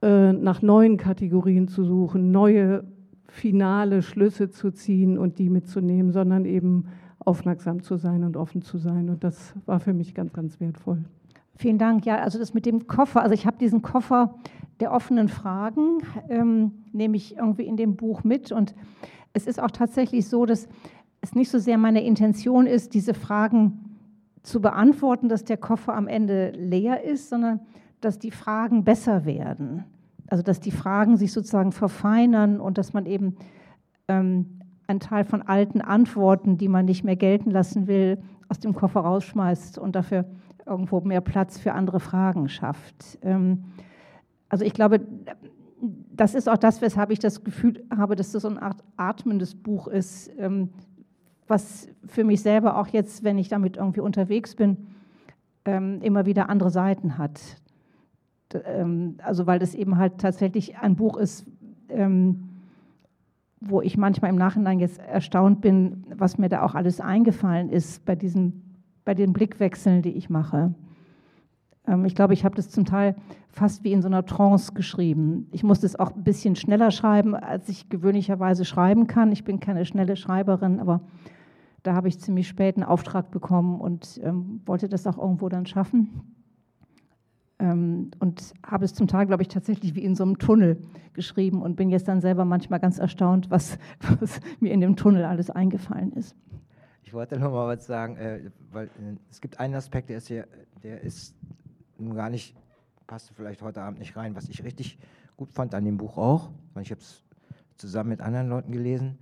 äh, nach neuen Kategorien zu suchen, neue finale Schlüsse zu ziehen und die mitzunehmen, sondern eben aufmerksam zu sein und offen zu sein. Und das war für mich ganz, ganz wertvoll. Vielen Dank. Ja, also das mit dem Koffer, also ich habe diesen Koffer der offenen Fragen, ähm, nehme ich irgendwie in dem Buch mit. Und es ist auch tatsächlich so, dass es nicht so sehr meine Intention ist, diese Fragen zu beantworten, dass der Koffer am Ende leer ist, sondern dass die Fragen besser werden. Also dass die Fragen sich sozusagen verfeinern und dass man eben ähm, einen Teil von alten Antworten, die man nicht mehr gelten lassen will, aus dem Koffer rausschmeißt und dafür irgendwo mehr Platz für andere Fragen schafft. Ähm, also ich glaube, das ist auch das, weshalb ich das Gefühl habe, dass das so eine Art atmendes Buch ist, ähm, was für mich selber auch jetzt, wenn ich damit irgendwie unterwegs bin, ähm, immer wieder andere Seiten hat. Also weil das eben halt tatsächlich ein Buch ist, wo ich manchmal im Nachhinein jetzt erstaunt bin, was mir da auch alles eingefallen ist bei diesen, bei den Blickwechseln, die ich mache. Ich glaube, ich habe das zum Teil fast wie in so einer Trance geschrieben. Ich musste es auch ein bisschen schneller schreiben, als ich gewöhnlicherweise schreiben kann. Ich bin keine schnelle Schreiberin, aber da habe ich ziemlich spät einen Auftrag bekommen und ähm, wollte das auch irgendwo dann schaffen. Ähm, und habe es zum Teil, glaube ich, tatsächlich wie in so einem Tunnel geschrieben und bin jetzt dann selber manchmal ganz erstaunt, was, [LAUGHS] was mir in dem Tunnel alles eingefallen ist. Ich wollte noch mal was sagen, äh, weil äh, es gibt einen Aspekt, der ist, hier, der ist nun gar nicht, passte vielleicht heute Abend nicht rein, was ich richtig gut fand an dem Buch auch, weil ich habe es zusammen mit anderen Leuten gelesen.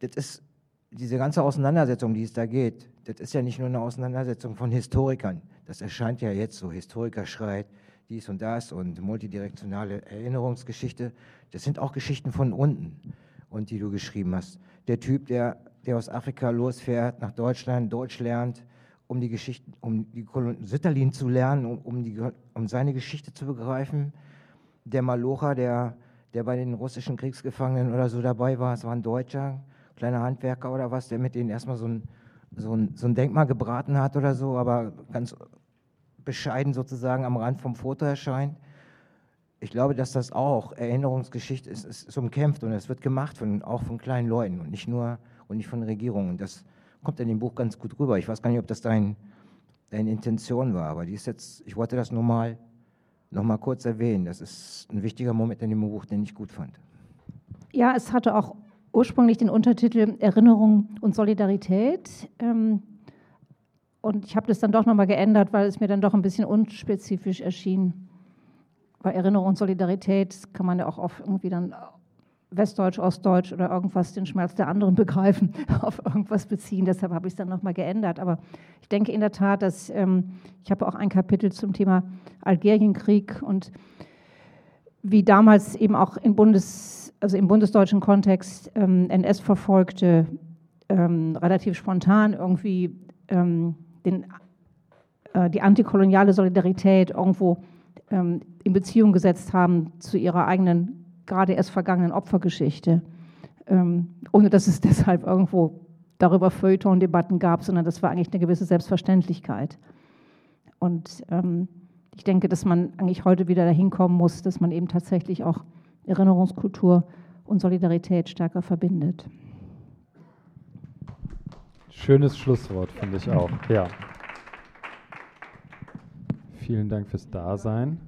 Das ist diese ganze Auseinandersetzung, die es da geht, das ist ja nicht nur eine Auseinandersetzung von Historikern. Das erscheint ja jetzt so, Historiker schreit dies und das und multidirektionale Erinnerungsgeschichte. Das sind auch Geschichten von unten und die du geschrieben hast. Der Typ, der, der aus Afrika losfährt, nach Deutschland, Deutsch lernt, um die Geschichte, um die Sitterlin zu lernen, um, um, die, um seine Geschichte zu begreifen. Der Malocha, der, der bei den russischen Kriegsgefangenen oder so dabei war, es war ein Deutscher, kleiner Handwerker oder was, der mit denen erstmal so ein, so, ein, so ein Denkmal gebraten hat oder so, aber ganz bescheiden sozusagen am Rand vom Foto erscheint. Ich glaube, dass das auch Erinnerungsgeschichte ist, es ist umkämpft und es wird gemacht von, auch von kleinen Leuten und nicht nur und nicht von Regierungen. Das kommt in dem Buch ganz gut rüber. Ich weiß gar nicht, ob das dein, deine Intention war, aber die ist jetzt, ich wollte das nur mal, noch mal kurz erwähnen. Das ist ein wichtiger Moment in dem Buch, den ich gut fand. Ja, es hatte auch ursprünglich den Untertitel Erinnerung und Solidarität. Ähm, und ich habe das dann doch nochmal geändert, weil es mir dann doch ein bisschen unspezifisch erschien. Bei Erinnerung und Solidarität kann man ja auch auf irgendwie dann Westdeutsch, Ostdeutsch oder irgendwas den Schmerz der anderen [LAUGHS] begreifen, auf irgendwas beziehen. Deshalb habe ich es dann nochmal geändert. Aber ich denke in der Tat, dass ähm, ich habe auch ein Kapitel zum Thema Algerienkrieg und wie damals eben auch in Bundes also im bundesdeutschen Kontext ähm, NS-Verfolgte ähm, relativ spontan irgendwie ähm, den, äh, die antikoloniale Solidarität irgendwo ähm, in Beziehung gesetzt haben zu ihrer eigenen, gerade erst vergangenen Opfergeschichte, ähm, ohne dass es [LAUGHS] deshalb irgendwo darüber Feuilleton-Debatten gab, sondern das war eigentlich eine gewisse Selbstverständlichkeit. Und ähm, ich denke, dass man eigentlich heute wieder dahin kommen muss, dass man eben tatsächlich auch Erinnerungskultur und Solidarität stärker verbindet. Schönes Schlusswort, finde ich auch. Ja. Vielen Dank fürs Dasein.